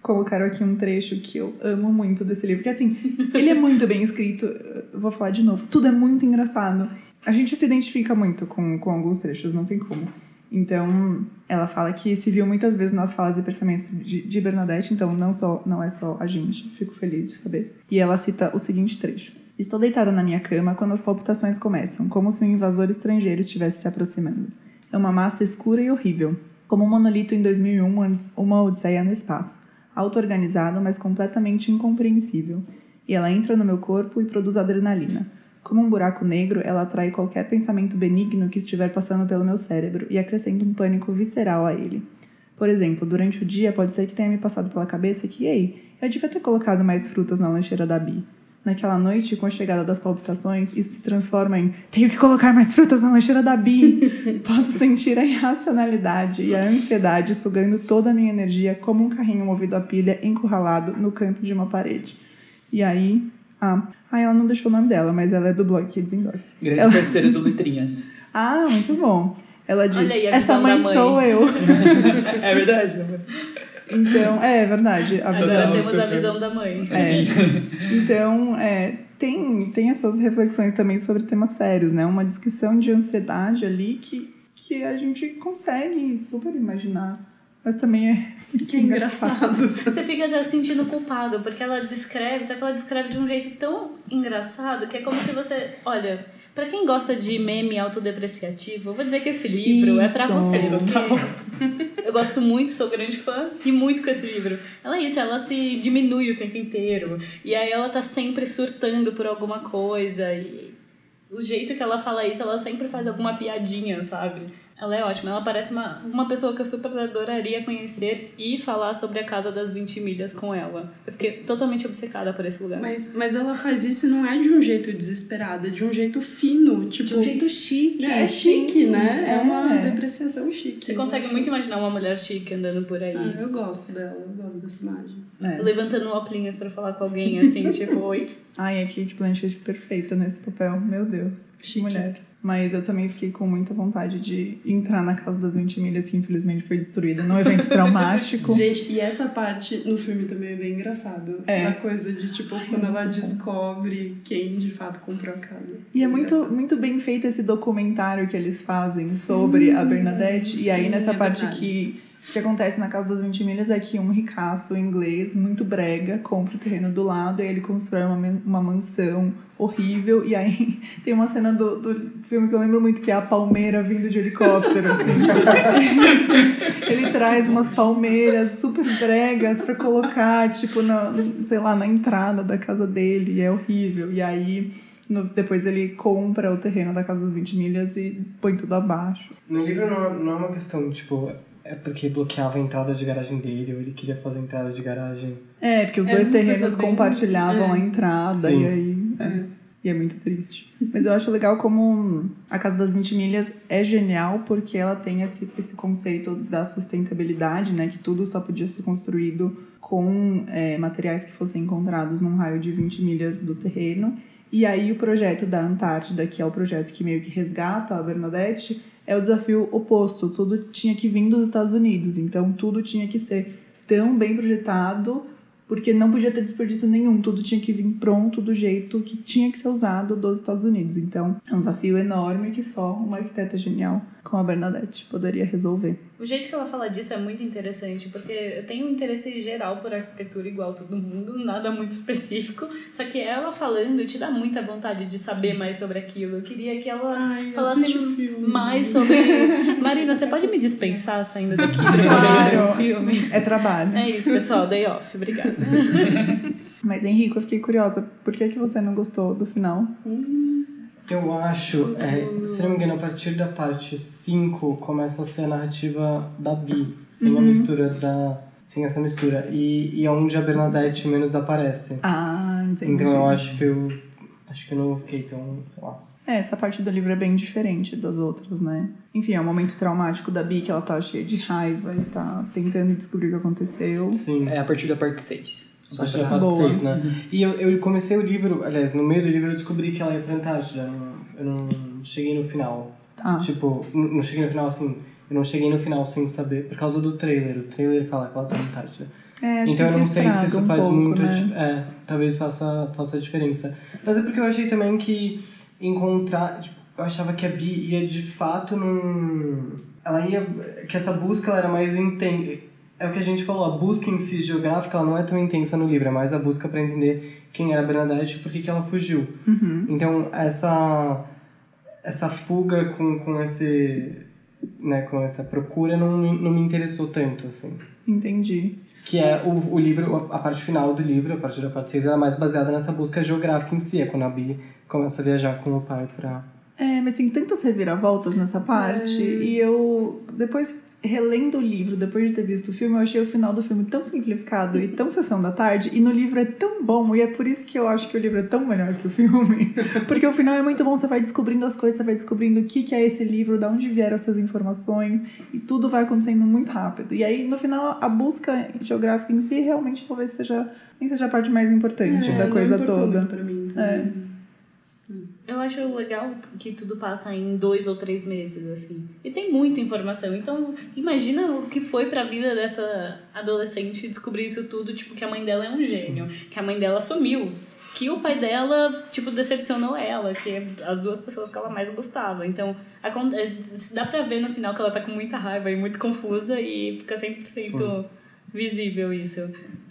colocaram aqui um trecho que eu amo muito desse livro. Porque assim, ele é muito bem escrito. Vou falar de novo. Tudo é muito engraçado. A gente se identifica muito com, com alguns trechos, não tem como. Então, ela fala que se viu muitas vezes nas falas e pensamentos de, de Bernadette, então não, só, não é só a gente, fico feliz de saber. E ela cita o seguinte trecho. Estou deitada na minha cama quando as palpitações começam, como se um invasor estrangeiro estivesse se aproximando. É uma massa escura e horrível, como um monolito em 2001, uma- uma odisseia no espaço. Auto-organizado, mas completamente incompreensível. E ela entra no meu corpo e produz adrenalina. Como um buraco negro, ela atrai qualquer pensamento benigno que estiver passando pelo meu cérebro e acrescenta um pânico visceral a ele. Por exemplo, durante o dia pode ser que tenha me passado pela cabeça que, ei, eu devia ter colocado mais frutas na lancheira da Bi. Naquela noite, com a chegada das palpitações, isso se transforma em tenho que colocar mais frutas na lancheira da Bi. Posso sentir a irracionalidade e a ansiedade sugando toda a minha energia como um carrinho movido a pilha encurralado no canto de uma parede. E aí, ah, ah, ela não deixou o nome dela, mas ela é do blog Kids Indoors. Grande Ela- parceira do Letrinhas. Ah, muito bom. Ela diz: Olha aí a Essa mãe mãe." sou eu. É verdade, né? Então, é verdade. A visão- Agora temos a visão da mãe. É. Então, é, tem, tem essas reflexões também sobre temas sérios, né? Uma descrição de ansiedade ali que, que a gente consegue super imaginar. Mas também é Que engraçado. Você fica até se sentindo culpado, porque ela descreve, só que ela descreve de um jeito tão engraçado que é como se você. Olha, pra quem gosta de meme autodepreciativo, eu vou dizer que esse livro é pra Isso. você. Porque Eu gosto muito, sou grande fã e muito com esse livro. Ela é isso, ela se diminui o tempo inteiro. E aí ela tá sempre surtando por alguma coisa. E o jeito que ela fala isso, ela sempre faz alguma piadinha, sabe? Ela é ótima. Ela parece uma, uma pessoa que eu super adoraria conhecer e falar sobre a Casa das 20 Milhas com ela. Eu fiquei totalmente obcecada por esse lugar. Mas, mas ela faz isso não é de um jeito desesperado, é de um jeito fino. Tipo, De um jeito chique. É, é chique, Sim, né? É, uma é. depreciação chique. Você consegue muito imaginar uma mulher chique andando por aí. Ah, eu gosto dela, eu gosto dessa imagem. É. Levantando óculos pra falar com alguém, assim, tipo, oi. Ai, a Kate Blanchett perfeita nesse papel. Meu Deus, que Chique. mulher. Mas eu também fiquei com muita vontade de entrar na Casa das 20 Milhas, que infelizmente foi destruída num evento traumático. Gente, e essa parte no filme também é bem engraçado. É. A coisa de, tipo, quando ela descobre quem de fato comprou a casa. E é muito, muito bem feito esse documentário que eles fazem sobre a Bernadette. e aí, sim, nessa é parte verdade. que, que acontece na Casa das 20 Milhas é que um ricaço inglês, muito brega, compra o terreno do lado e ele constrói uma, uma mansão horrível. E aí tem uma cena do, do filme que eu lembro muito, que é a palmeira vindo de helicóptero, assim. ele traz umas palmeiras super bregas pra colocar, tipo, na, sei lá, na entrada da casa dele. E é horrível. E aí... no- depois ele compra o terreno da Casa das 20 Milhas e põe tudo abaixo. No livro não, não é uma questão, tipo, é porque bloqueava a entrada de garagem dele, ou ele queria fazer entrada de garagem. É, porque os É dois terrenos bem- compartilhavam é. a entrada Sim. e aí. é. E é muito triste. Mas eu acho legal como a Casa das 20 Milhas é genial porque ela tem esse, esse conceito da sustentabilidade, né? Que tudo só podia ser construído com é, materiais que fossem encontrados num raio de 20 milhas do terreno. E aí o projeto da Antártida, que é o projeto que meio que resgata a Bernadette, é o desafio oposto. Tudo tinha que vir dos Estados Unidos, então tudo tinha que ser tão bem projetado, porque não podia ter desperdício nenhum, tudo tinha que vir pronto do jeito que tinha que ser usado dos Estados Unidos. Então é um desafio enorme que só uma arquiteta genial como a Bernadette poderia resolver. O jeito que ela fala disso é muito interessante, porque eu tenho um interesse geral por arquitetura igual todo mundo, nada muito específico, só que ela falando te dá muita vontade de saber mais sobre aquilo. Eu queria que ela Ai, falasse mais sobre. Marisa, você pode me dispensar saindo daqui pra ver o filme? É trabalho. É isso, pessoal, day off, obrigada. Mas Henrique, eu fiquei curiosa, por que, que você não gostou do final? Eu acho, é, se não me engano, a partir da parte 5 começa a ser a narrativa da Bi, sem a mistura da. Sem essa mistura. E, e é onde a Bernadette menos aparece. Ah, entendi. Então eu acho que eu. Acho que eu não fiquei tão, sei lá. É, essa parte do livro é bem diferente das outras, né? Enfim, é um momento traumático da Bi, que ela tá cheia de raiva e tá tentando descobrir o que aconteceu. Sim. É a partir da parte 6. A partir da parte Boa. 6, né? E eu, eu comecei o livro, aliás, no meio do livro eu descobri que ela ia pra Antártida. Eu não, eu não cheguei no final. Tá. Tipo, não cheguei no final assim. Eu não cheguei no final sem saber, por causa do trailer. O trailer fala que ela tá na Antártida. É, acho então que eu não sei se isso um faz pouco, muito. né? É, talvez faça, faça diferença. Mas é porque eu achei também que encontrar. Tipo, eu achava que a Bi ia de fato num. Ela ia. Que essa busca ela era mais intensa. É o que a gente falou, a busca em si geográfica ela não é tão intensa no livro, é mais a busca para entender quem era a Bernadette e por que, que ela fugiu. Uhum. Então, essa, essa fuga com, com, esse, né, com essa procura não, me- não me interessou tanto, assim. Entendi. Que é o, o livro, a parte final do livro, a partir da parte 6, ela é mais baseada nessa busca geográfica em si, é quando a Bi começa a viajar com o pai pra... É, mas tem tantas reviravoltas nessa parte. E eu, depois, relendo o livro, depois de ter visto o filme, eu achei o final do filme tão simplificado e tão sessão da tarde. E no livro é tão bom. E é por isso que eu acho que o livro é tão melhor que o filme. Porque o final é muito bom. Você vai descobrindo as coisas, você vai descobrindo o que, que é esse livro, de onde vieram essas informações. E tudo vai acontecendo muito rápido. E aí, no final, a busca geográfica em si realmente talvez seja nem seja a parte mais importante É, da coisa toda. muito Pra mim, É. Eu acho legal que tudo passa em dois ou três meses, assim. E tem muita informação. Então, imagina o que foi pra vida dessa adolescente descobrir isso tudo, tipo, que a mãe dela é um gênio, que a mãe dela sumiu, que o pai dela, tipo, decepcionou ela, que é as duas pessoas que ela mais gostava. Então, acon- é, dá pra ver no final que ela tá com muita raiva e muito confusa e fica 100% visível isso.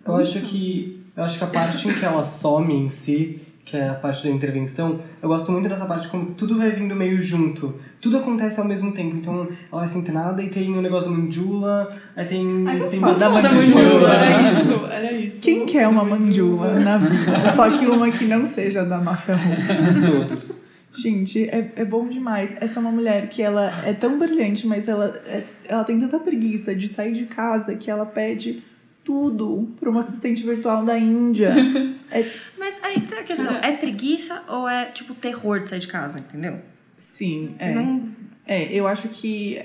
Eu acho que... Eu acho que a parte em que ela some em si que é a parte da intervenção, eu gosto muito dessa parte quando tudo vai vindo meio junto. Tudo acontece ao mesmo tempo. Então, ela vai ser nada e tem o negócio da mandula, aí tem... Ai, tem da mandula. mandula, era isso, era isso. Quem quer uma mandula na vida? Só que uma que não seja da máfia russa. todos. Gente, é, é bom demais. Essa é uma mulher que ela é tão brilhante, mas ela, é- ela tem tanta preguiça de sair de casa que ela pede tudo para uma assistente virtual da Índia. É, Mas aí tá a questão, é preguiça ou é tipo terror de sair de casa, entendeu? sim, é. Não- É, eu acho que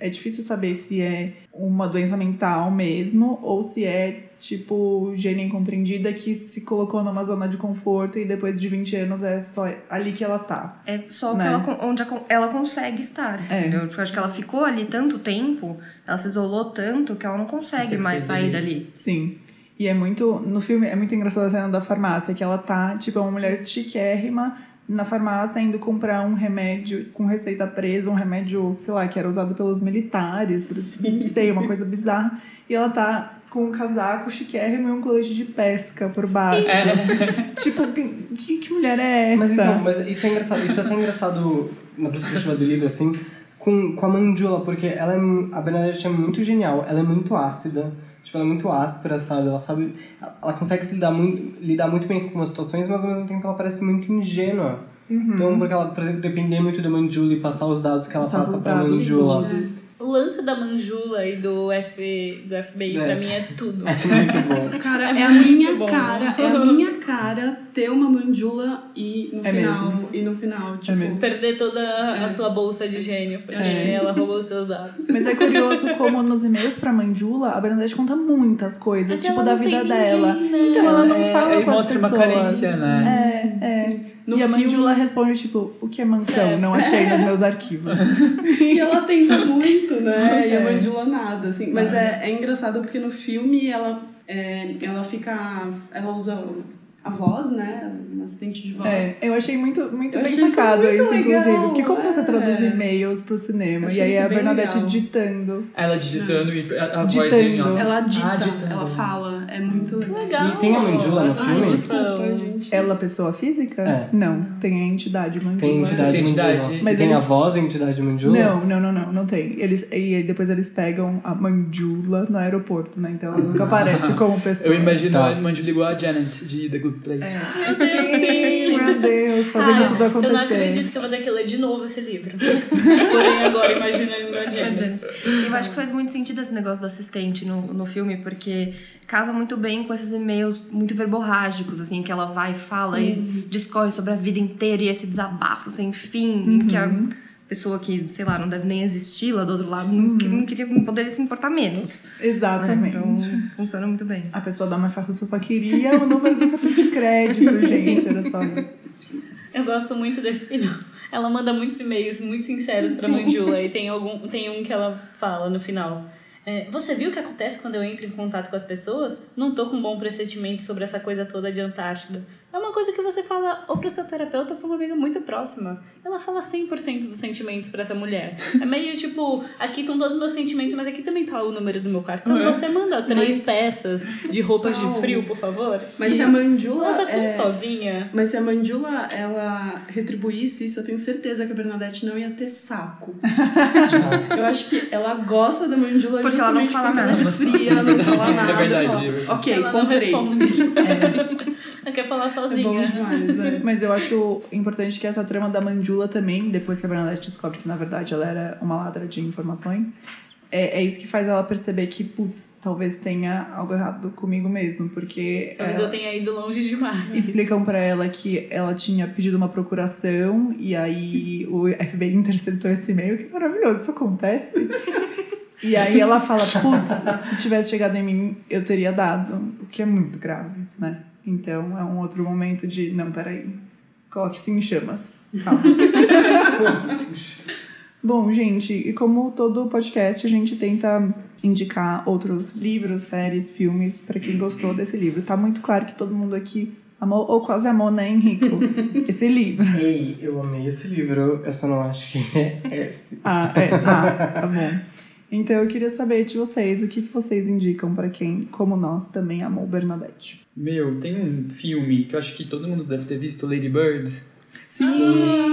é difícil saber se é uma doença mental mesmo ou se é tipo gênia incompreendida que se colocou numa zona de conforto e depois de 20 anos é só ali que ela tá. É só Né? que ela, onde ela consegue estar, É. entendeu? Eu acho que ela ficou ali tanto tempo, ela se isolou tanto que ela não consegue mais sair sair dali. dali. Sim. E é muito. No filme é muito engraçada a cena da farmácia, que ela tá, tipo, é uma mulher chiquérrima na farmácia indo comprar um remédio com receita presa, um remédio, sei lá, que era usado pelos militares, por- não sei, uma coisa bizarra. E ela tá com um casaco chiquérrimo e um colete de pesca por baixo. tipo, que, que mulher é essa? Mas então, mas isso é engraçado, isso é até engraçado na perspectiva do livro, assim, com, com a Mandula, porque ela é, a Bernadette é muito genial, ela é muito ácida, tipo, ela é muito áspera, sabe? Ela sabe, ela consegue se lidar muito, lidar muito bem com algumas situações, mas ao mesmo tempo ela parece muito ingênua. Uhum. Então, porque ela, por exemplo, depender muito da Mandula e passar os dados que ela Passar passa pra todos. O lance da Manjula e do, F, do FBI, É. pra mim, é tudo. É muito bom. Cara, É é, a minha bom. cara, é a minha cara ter uma mandula e no É final, mesmo. e no final, tipo, mesmo. Perder toda a sua bolsa de gênio, porque É. ela roubou os seus dados. Mas é curioso como nos e-mails pra Mandula, a Bernadette conta muitas coisas, Mas tipo, ela da não vida tem dela. ninguém, né? Então ela não É, fala com as mostra uma pessoas. carência, né? É, é. No e a filme- Mandula responde, tipo, o que é mansão? Certo. Não achei nos meus arquivos. E ela tenta muito, né? E É. a Mandula nada, assim. Mas é, é engraçado porque no filme ela, é, ela fica. Ela usa a voz, né? Assistente de voz. É, eu achei muito, muito Eu bem achei isso sacado muito isso, legal, inclusive. Porque como você é. traduz e-mails pro cinema? E aí isso a Bernadette legal. ditando. Ela digitando e a, a Ditando. voz em off. Ela dita, Ah, ditando. ela fala. É muito legal. Legal. E tem a Mandula no filme? Ai, desculpa, gente. Ela, pessoa física? É. Não, tem a entidade Mandula. Tem entidade, Tem entidade. Mandula. Mas e tem a eles- voz da entidade Mandula? Não, não, não, não, não tem. Eles, e aí depois eles pegam a Mandula no aeroporto, né? Então ela nunca aparece como pessoa. Eu imagino Tá. a Mandula igual a Janet de The Good Place. Meu Deus, Sim, meu Deus, fazendo Ah, tudo acontecer. Eu não acredito que eu vou ter que ler de novo esse livro. Porém, agora imaginando a A Janet. Janet. Eu acho que faz muito sentido esse negócio do assistente no, no filme, porque casa muito bem com esses e-mails muito verborrágicos, assim, que ela vai e fala e discorre sobre a vida inteira e esse desabafo sem fim, em que a pessoa que, sei lá, não deve nem existir lá do outro lado, não, não queria, não poderia se importar menos. Exatamente. Então, funciona muito bem. A pessoa da máfia russa só queria o número do cartão de crédito, gente. Era só isso. Eu gosto muito desse final. Ela manda muitos e-mails muito sinceros pra Mandula e tem, algum, tem um que ela fala no final. É, Você viu o que acontece quando eu entro em contato com as pessoas? Não tô com um bom pressentimento sobre essa coisa toda de Antártida. É uma coisa que você fala ou pro seu terapeuta ou pra uma amiga muito próxima. Ela fala 100% dos sentimentos pra essa mulher. É meio tipo, aqui estão todos os meus sentimentos, mas aqui também tá o número do meu cartão. Você manda três Mas- peças de roupas de Não. frio, por favor. Mas se a Ela Mandula. tá tão é- sozinha. Mas se a Mandula ela retribuísse isso, eu tenho certeza que a Bernadette não ia ter saco. eu acho que ela gosta da Mandula Porque ela não fala porque ela nada. é fria, não fala nada. verdade, fala, é verdade. Ok, ela não comprei. responde. Ela quer falar É sozinha. demais, né? Mas eu acho importante que essa trama da Mandula também, depois que a Bernadette descobre que na verdade ela era uma ladra de informações, é, é isso que faz ela perceber que, putz, talvez tenha algo errado comigo mesmo, porque Talvez eu tenha ido longe demais. explicam pra ela que ela tinha pedido uma procuração e aí o FBI interceptou esse e-mail, que maravilhoso, isso acontece. E aí ela fala, putz, se tivesse chegado em mim, eu teria dado, o que é muito grave, né? Então é um outro momento de, não, peraí, coloque-se em chamas. Calma. Bom, gente, e como todo podcast, a gente tenta indicar outros livros, séries, filmes pra quem gostou desse livro. Tá muito claro que todo mundo aqui amou, ou quase amou, né, Henrico? Esse livro. Ei, eu amei esse livro, eu só não acho que é esse. Ah, é, ah, tá bom. Então eu queria saber de vocês, o que, que vocês indicam pra quem, como nós, também amou Bernadette? Meu, tem um filme que eu acho que todo mundo deve ter visto, Lady Bird, Sim!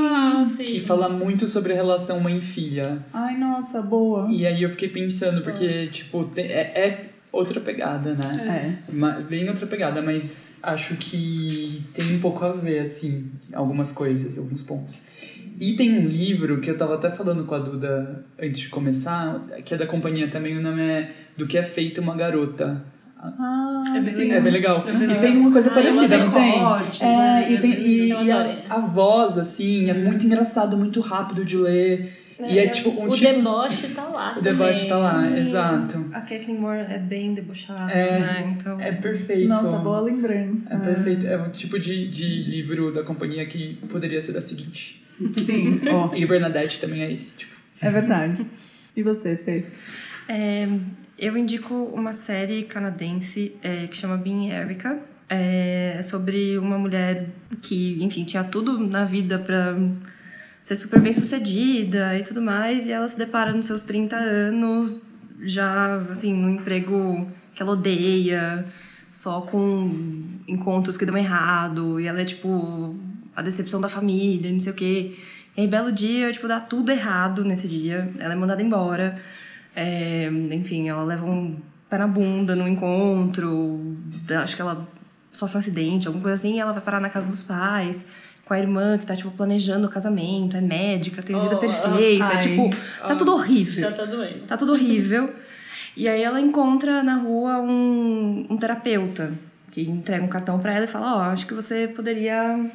Ah, sim. que fala muito sobre a relação mãe-filha. Ai, nossa, boa. E aí eu fiquei pensando, porque, tipo, é, é outra pegada, né? É. Ma- Bem outra pegada, mas acho que tem um pouco a ver, assim, algumas coisas, alguns pontos. E tem um livro que eu tava até falando com a Duda antes de começar, que é da companhia também, o nome é Do que é feita uma garota. Ah, É bem sim. legal. É bem legal. É bem E legal. tem uma coisa Ah, parecida, eu não tem? Cortes, É, né? e, tem, e, e a, a voz, assim, é muito engraçado, muito rápido de ler. e é tipo um O tipo... deboche tá lá O deboche também. tá lá, Sim. exato. A Kathleen Moore é bem debochada, É. né? Então. É perfeito. Nossa, boa lembrança. É perfeito. É um tipo de, de livro da companhia que poderia ser da seguinte. Sim, ó, E Bernadette também é esse, tipo. é verdade. E você, Fê? É, eu indico uma série canadense é, que chama Being Erica. É sobre uma mulher que, enfim, tinha tudo na vida pra ser super bem sucedida e tudo mais, e ela se depara nos seus 30 anos já, assim, num emprego que ela odeia, só com encontros que dão errado, e ela é tipo a decepção da família, não sei o quê. E aí, belo dia, tipo, dá tudo errado nesse dia, ela é mandada embora. É, enfim, ela leva um pé na bunda no encontro, acho que ela sofre um acidente, alguma coisa assim, e ela vai parar na casa dos pais, com a irmã que tá, tipo, planejando o casamento, é médica, tem vida Oh, perfeita, ai. tipo, tá tudo horrível. Já tá doendo. Tá tudo horrível. E aí ela encontra na rua um, um terapeuta que entrega um cartão pra ela e fala: Ó, acho que você poderia,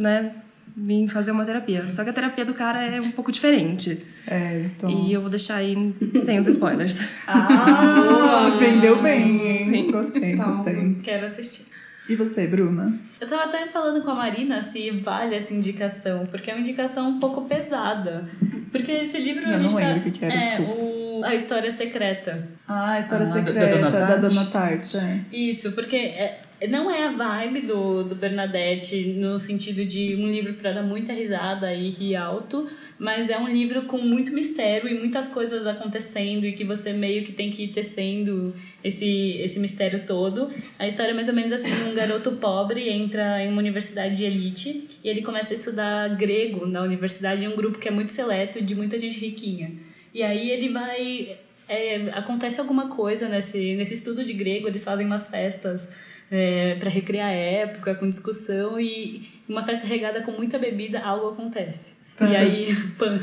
né, vir fazer uma terapia. Só que a terapia do cara é um pouco diferente. Certo. E eu vou deixar aí sem os spoilers. Ah, vendeu bem, hein? Sim. Gostei, gostei. Quero assistir. E você, Bruna? Eu tava até falando com a Marina se vale essa indicação, porque é uma indicação um pouco pesada. Porque esse livro Já a gente não tá. lembro o que que era, é, desculpa. o, a história secreta. Ah, a história Ah, da- da secreta da? Dona Tarte. é. Isso, porque é- não é a vibe do, do Bernadette no sentido de um livro para dar muita risada e rir alto, mas é um livro com muito mistério e muitas coisas acontecendo e que você meio que tem que ir tecendo esse, esse mistério todo. A história é mais ou menos assim, um garoto pobre entra em uma universidade de elite e ele começa a estudar grego na universidade em um grupo que é muito seleto de muita gente riquinha. E aí ele vai é, acontece alguma coisa nesse, nesse estudo de grego, eles fazem umas festas é, para recriar a época, com discussão, e uma festa regada com muita bebida, algo acontece. E aí, pan.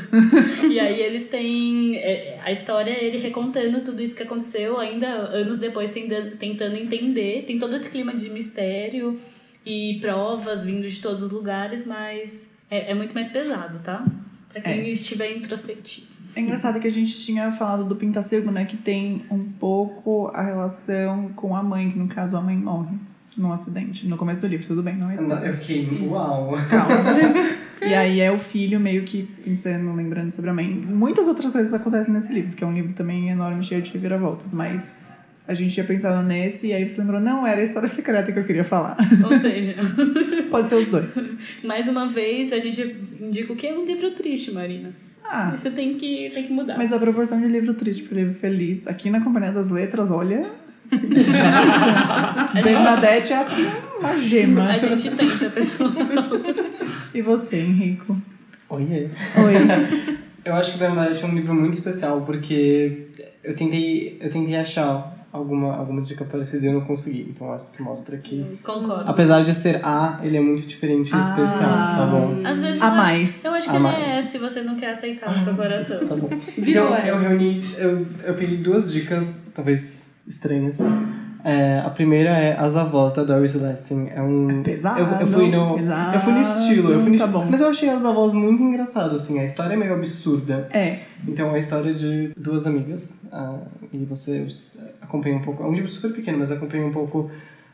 e aí eles têm. é, a história é ele recontando tudo isso que aconteceu, ainda anos depois tentando entender. Tem todo esse clima de mistério e provas vindo de todos os lugares, mas é, é muito mais pesado, tá? Pra quem É. estiver introspectivo. É engraçado que a gente tinha falado do Pintacego, né? Que tem um pouco a relação com a mãe, que no caso a mãe morre num acidente. No começo do livro, tudo bem, não é isso? Eu fiquei, uau. E aí é o filho meio que pensando, lembrando sobre a mãe. Muitas outras coisas acontecem nesse livro, que é um livro também enorme, cheio de reviravoltas. Mas a gente tinha pensado nesse, e aí você lembrou, não, era a história secreta que eu queria falar. Ou seja. Pode ser os dois. Mais uma vez, a gente indica o que é um livro triste, Marina. Ah, Isso tem que, tem que mudar. mas a proporção de livro triste pro livro feliz, aqui na Companhia das Letras, olha. Bernadette é assim uma gema. A gente tenta, pessoal. E você, Henrico? Oiê. Oi. Eu acho que Bernadette é um livro muito especial porque eu tentei, eu tentei achar alguma, alguma dica parecida e eu não consegui. Então acho que mostra que, Concordo. apesar de ser A, ele é muito diferente e Ah. especial, tá bom? Às vezes A eu mais. acho, eu acho que A ele mais. é se você não quer aceitar no seu coração. Tá bom. Então, eu reuni, eu, eu peguei duas dicas, talvez estranhas. É, a primeira é As Avós, da Doris Lessing. É um... É pesado, eu, eu fui no... pesado. Eu fui no estilo, eu fui no Tá bom. Mas eu achei As Avós muito engraçado, assim. A história é meio absurda. É, Então, é a história de duas amigas. ah, e você acompanha um pouco... É um livro super pequeno, mas acompanha um pouco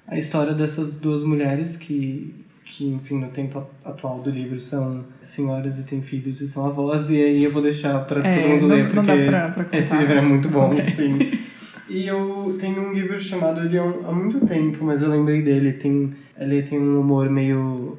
a história dessas duas mulheres que... Que, enfim, no tempo atual do livro são senhoras e têm filhos e são avós. E aí eu vou deixar pra É, todo mundo não- ler, porque pra- pra esse livro é muito bom, Acontece. E eu tenho um livro chamado ele há um- há muito tempo, mas eu lembrei dele. Tem, ele tem um humor meio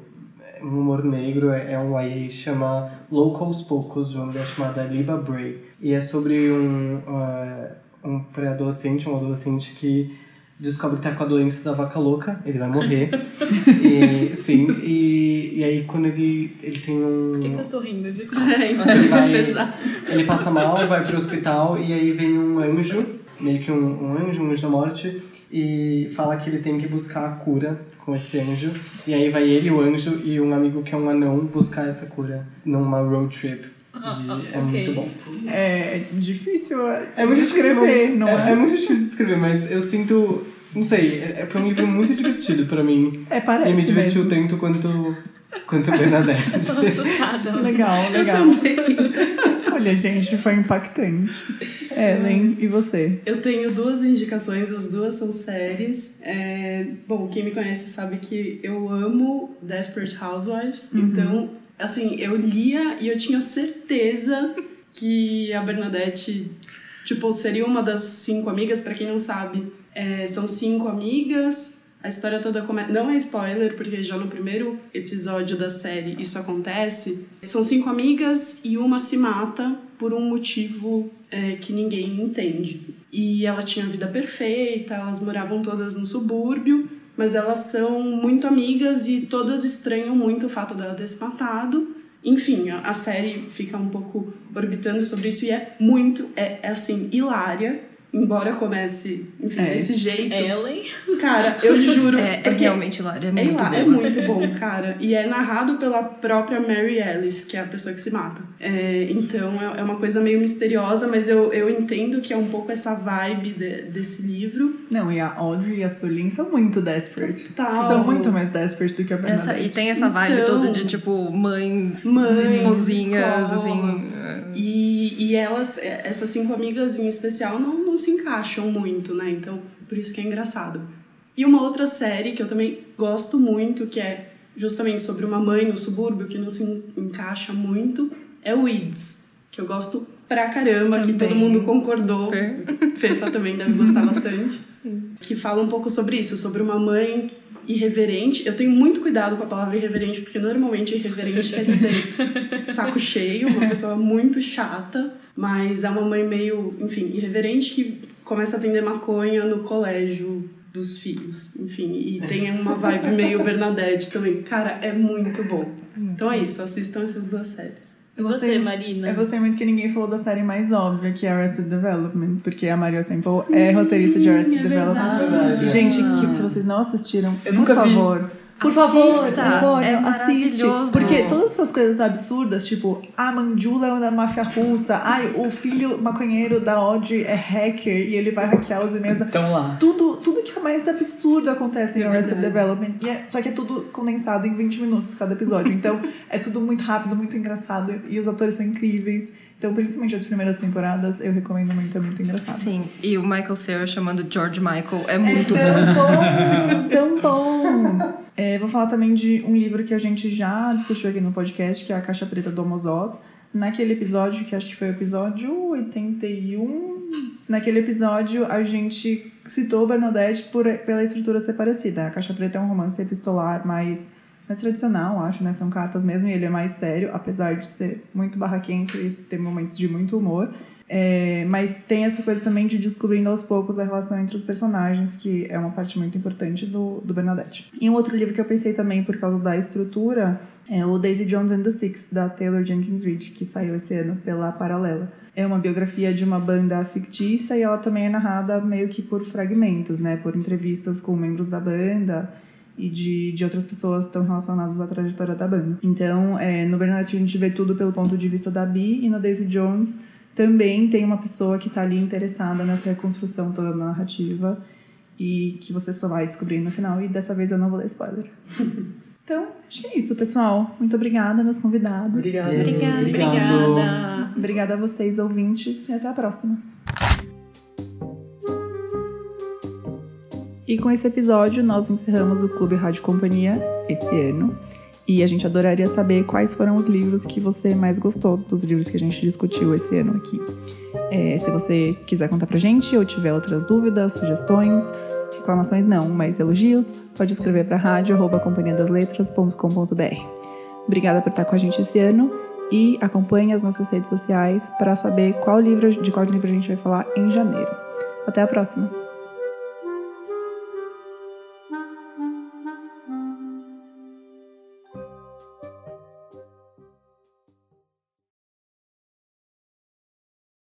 um humor negro, é, é um YA, chama Locals Poucos, de uma mulher chamada Liba Bray. E é sobre um, uh, um pré-adolescente, um adolescente que descobre que tá com a doença da vaca louca, ele vai morrer. e, sim, e, e aí quando ele, ele tem um... Por que, que eu tô rindo? Desculpa. Ele, vai, ele passa mal, vai pro hospital e aí vem um anjo, meio que um, um anjo, um anjo da morte, e fala que ele tem que buscar a cura com esse anjo. E aí vai ele, o anjo e um amigo que é um anão buscar essa cura numa road trip. E é ok. muito bom. É difícil É muito escrever, difícil, não é, é? é muito difícil de escrever, mas eu sinto. Não sei, é- foi um livro muito divertido pra mim. É, parece e me divertiu mesmo. tanto quanto, quanto Bernadette. Eu tô assustada. Legal, legal. Olha, gente, foi impactante. Ellen, e você? Eu tenho duas indicações, as duas são séries. É, bom, quem me conhece sabe que eu amo Desperate Housewives. Então, assim, eu lia e eu tinha certeza que a Bernadette, tipo, seria uma das cinco amigas. Pra quem não sabe, é, são cinco amigas. A história toda começa. Não é spoiler, porque já no primeiro episódio da série isso acontece. São cinco amigas e uma se mata por um motivo é, que ninguém entende. E ela tinha a vida perfeita, elas moravam todas no subúrbio, mas elas são muito amigas e todas estranham muito o fato dela ter se matado. Enfim, a, série fica um pouco orbitando sobre isso e é muito, é, é assim, hilária. Embora comece, enfim, É. desse jeito. Ellen. Cara, eu juro. É, é realmente hilário, é é, muito hilá- bom. é muito bom, cara. E é narrado pela própria Mary Alice, que é a pessoa que se mata. É, então é, é uma coisa meio misteriosa, mas eu, eu entendo que é um pouco essa vibe de- desse livro. Não, e a Audrey e a Sulin são muito desperate. Total. São muito mais desperate do que a Bernadette. Essa, e tem essa vibe Então- toda de, tipo, mães, Mães, esposinhas, escola. assim. E, e elas, é, essas cinco amigas em especial, não, não se encaixam muito, né? Então, por isso que é engraçado. E uma outra série que eu também gosto muito, que é justamente sobre uma mãe no subúrbio que não se en- encaixa muito, é Weeds, que eu gosto pra caramba, que Também, todo mundo concordou. Fefa também deve gostar bastante. Sim. Que fala um pouco sobre isso, sobre uma mãe irreverente. Eu tenho muito cuidado com a palavra irreverente, porque normalmente irreverente quer dizer saco cheio, uma pessoa muito chata, mas é uma mãe meio, enfim, irreverente que começa a vender maconha no colégio dos filhos, enfim, e tem uma vibe meio Bernadette também. Cara, é muito bom. Então é isso, assistam essas duas séries. E você, Marina? Eu gostei muito que ninguém falou da série mais óbvia, que é Arrested Development, porque a Maria Semple é roteirista de Arrested é Development. verdade. Gente, que, se vocês não assistiram, Eu por nunca vi. Favor. Por favor, Assista, Antônio, é assiste. Porque todas essas coisas absurdas, tipo, a Mandula é da máfia russa, ai, o filho maconheiro da Audrey é hacker e ele vai hackear os e-mails. Então lá. Tudo, tudo que é mais absurdo acontece em É Arrested verdade. Development. E é- só que é tudo condensado em 20 minutos cada episódio. Então é tudo muito rápido, muito engraçado. E os atores são incríveis. Então, principalmente as primeiras temporadas, eu recomendo muito, é muito engraçado. Sim, e o Michael Cera chamando George Michael é muito bom. tão bom, tão bom. É, vou falar também de um livro que a gente já discutiu aqui no podcast, que é A Caixa Preta do Homo Zós. Naquele episódio, que acho que foi o episódio 81, naquele episódio a gente citou Bernadette por, pela estrutura ser parecida. A Caixa Preta é um romance epistolar mais, mais tradicional, acho, né? São cartas mesmo, e ele é mais sério, apesar de ser muito barraquento e ter momentos de muito humor. É, mas tem essa coisa também de descobrindo aos poucos a relação entre os personagens, que é uma parte muito importante do, do Bernadette. E um outro livro que eu pensei também por causa da estrutura é o Daisy Jones and the Six, da Taylor Jenkins Reid, que saiu esse ano pela Paralela. É uma biografia de uma banda fictícia e ela também é narrada meio que por fragmentos, né? Por entrevistas com membros da banda e de, de outras pessoas estão relacionadas à trajetória da banda. Então, é, no Bernadette a gente vê tudo pelo ponto de vista da Bee e no Daisy Jones também tem uma pessoa que está ali interessada nessa reconstrução toda da narrativa e que você só vai descobrir no final. E dessa vez eu não vou dar spoiler. então, acho que é isso, pessoal. Muito obrigada, meus convidados. Obrigado. Obrigada. Obrigada. Obrigada a vocês, ouvintes, e até a próxima. E com esse episódio, nós encerramos o Clube Rádio Companhia esse ano. E a gente adoraria saber quais foram os livros que você mais gostou dos livros que a gente discutiu esse ano aqui. É, se você quiser contar pra gente ou tiver outras dúvidas, sugestões, reclamações não, mas elogios, pode escrever para rádio.companhiadasletras.com.br. Obrigada por estar com a gente esse ano e acompanhe as nossas redes sociais para saber qual livro, de qual livro a gente vai falar em janeiro. Até a próxima!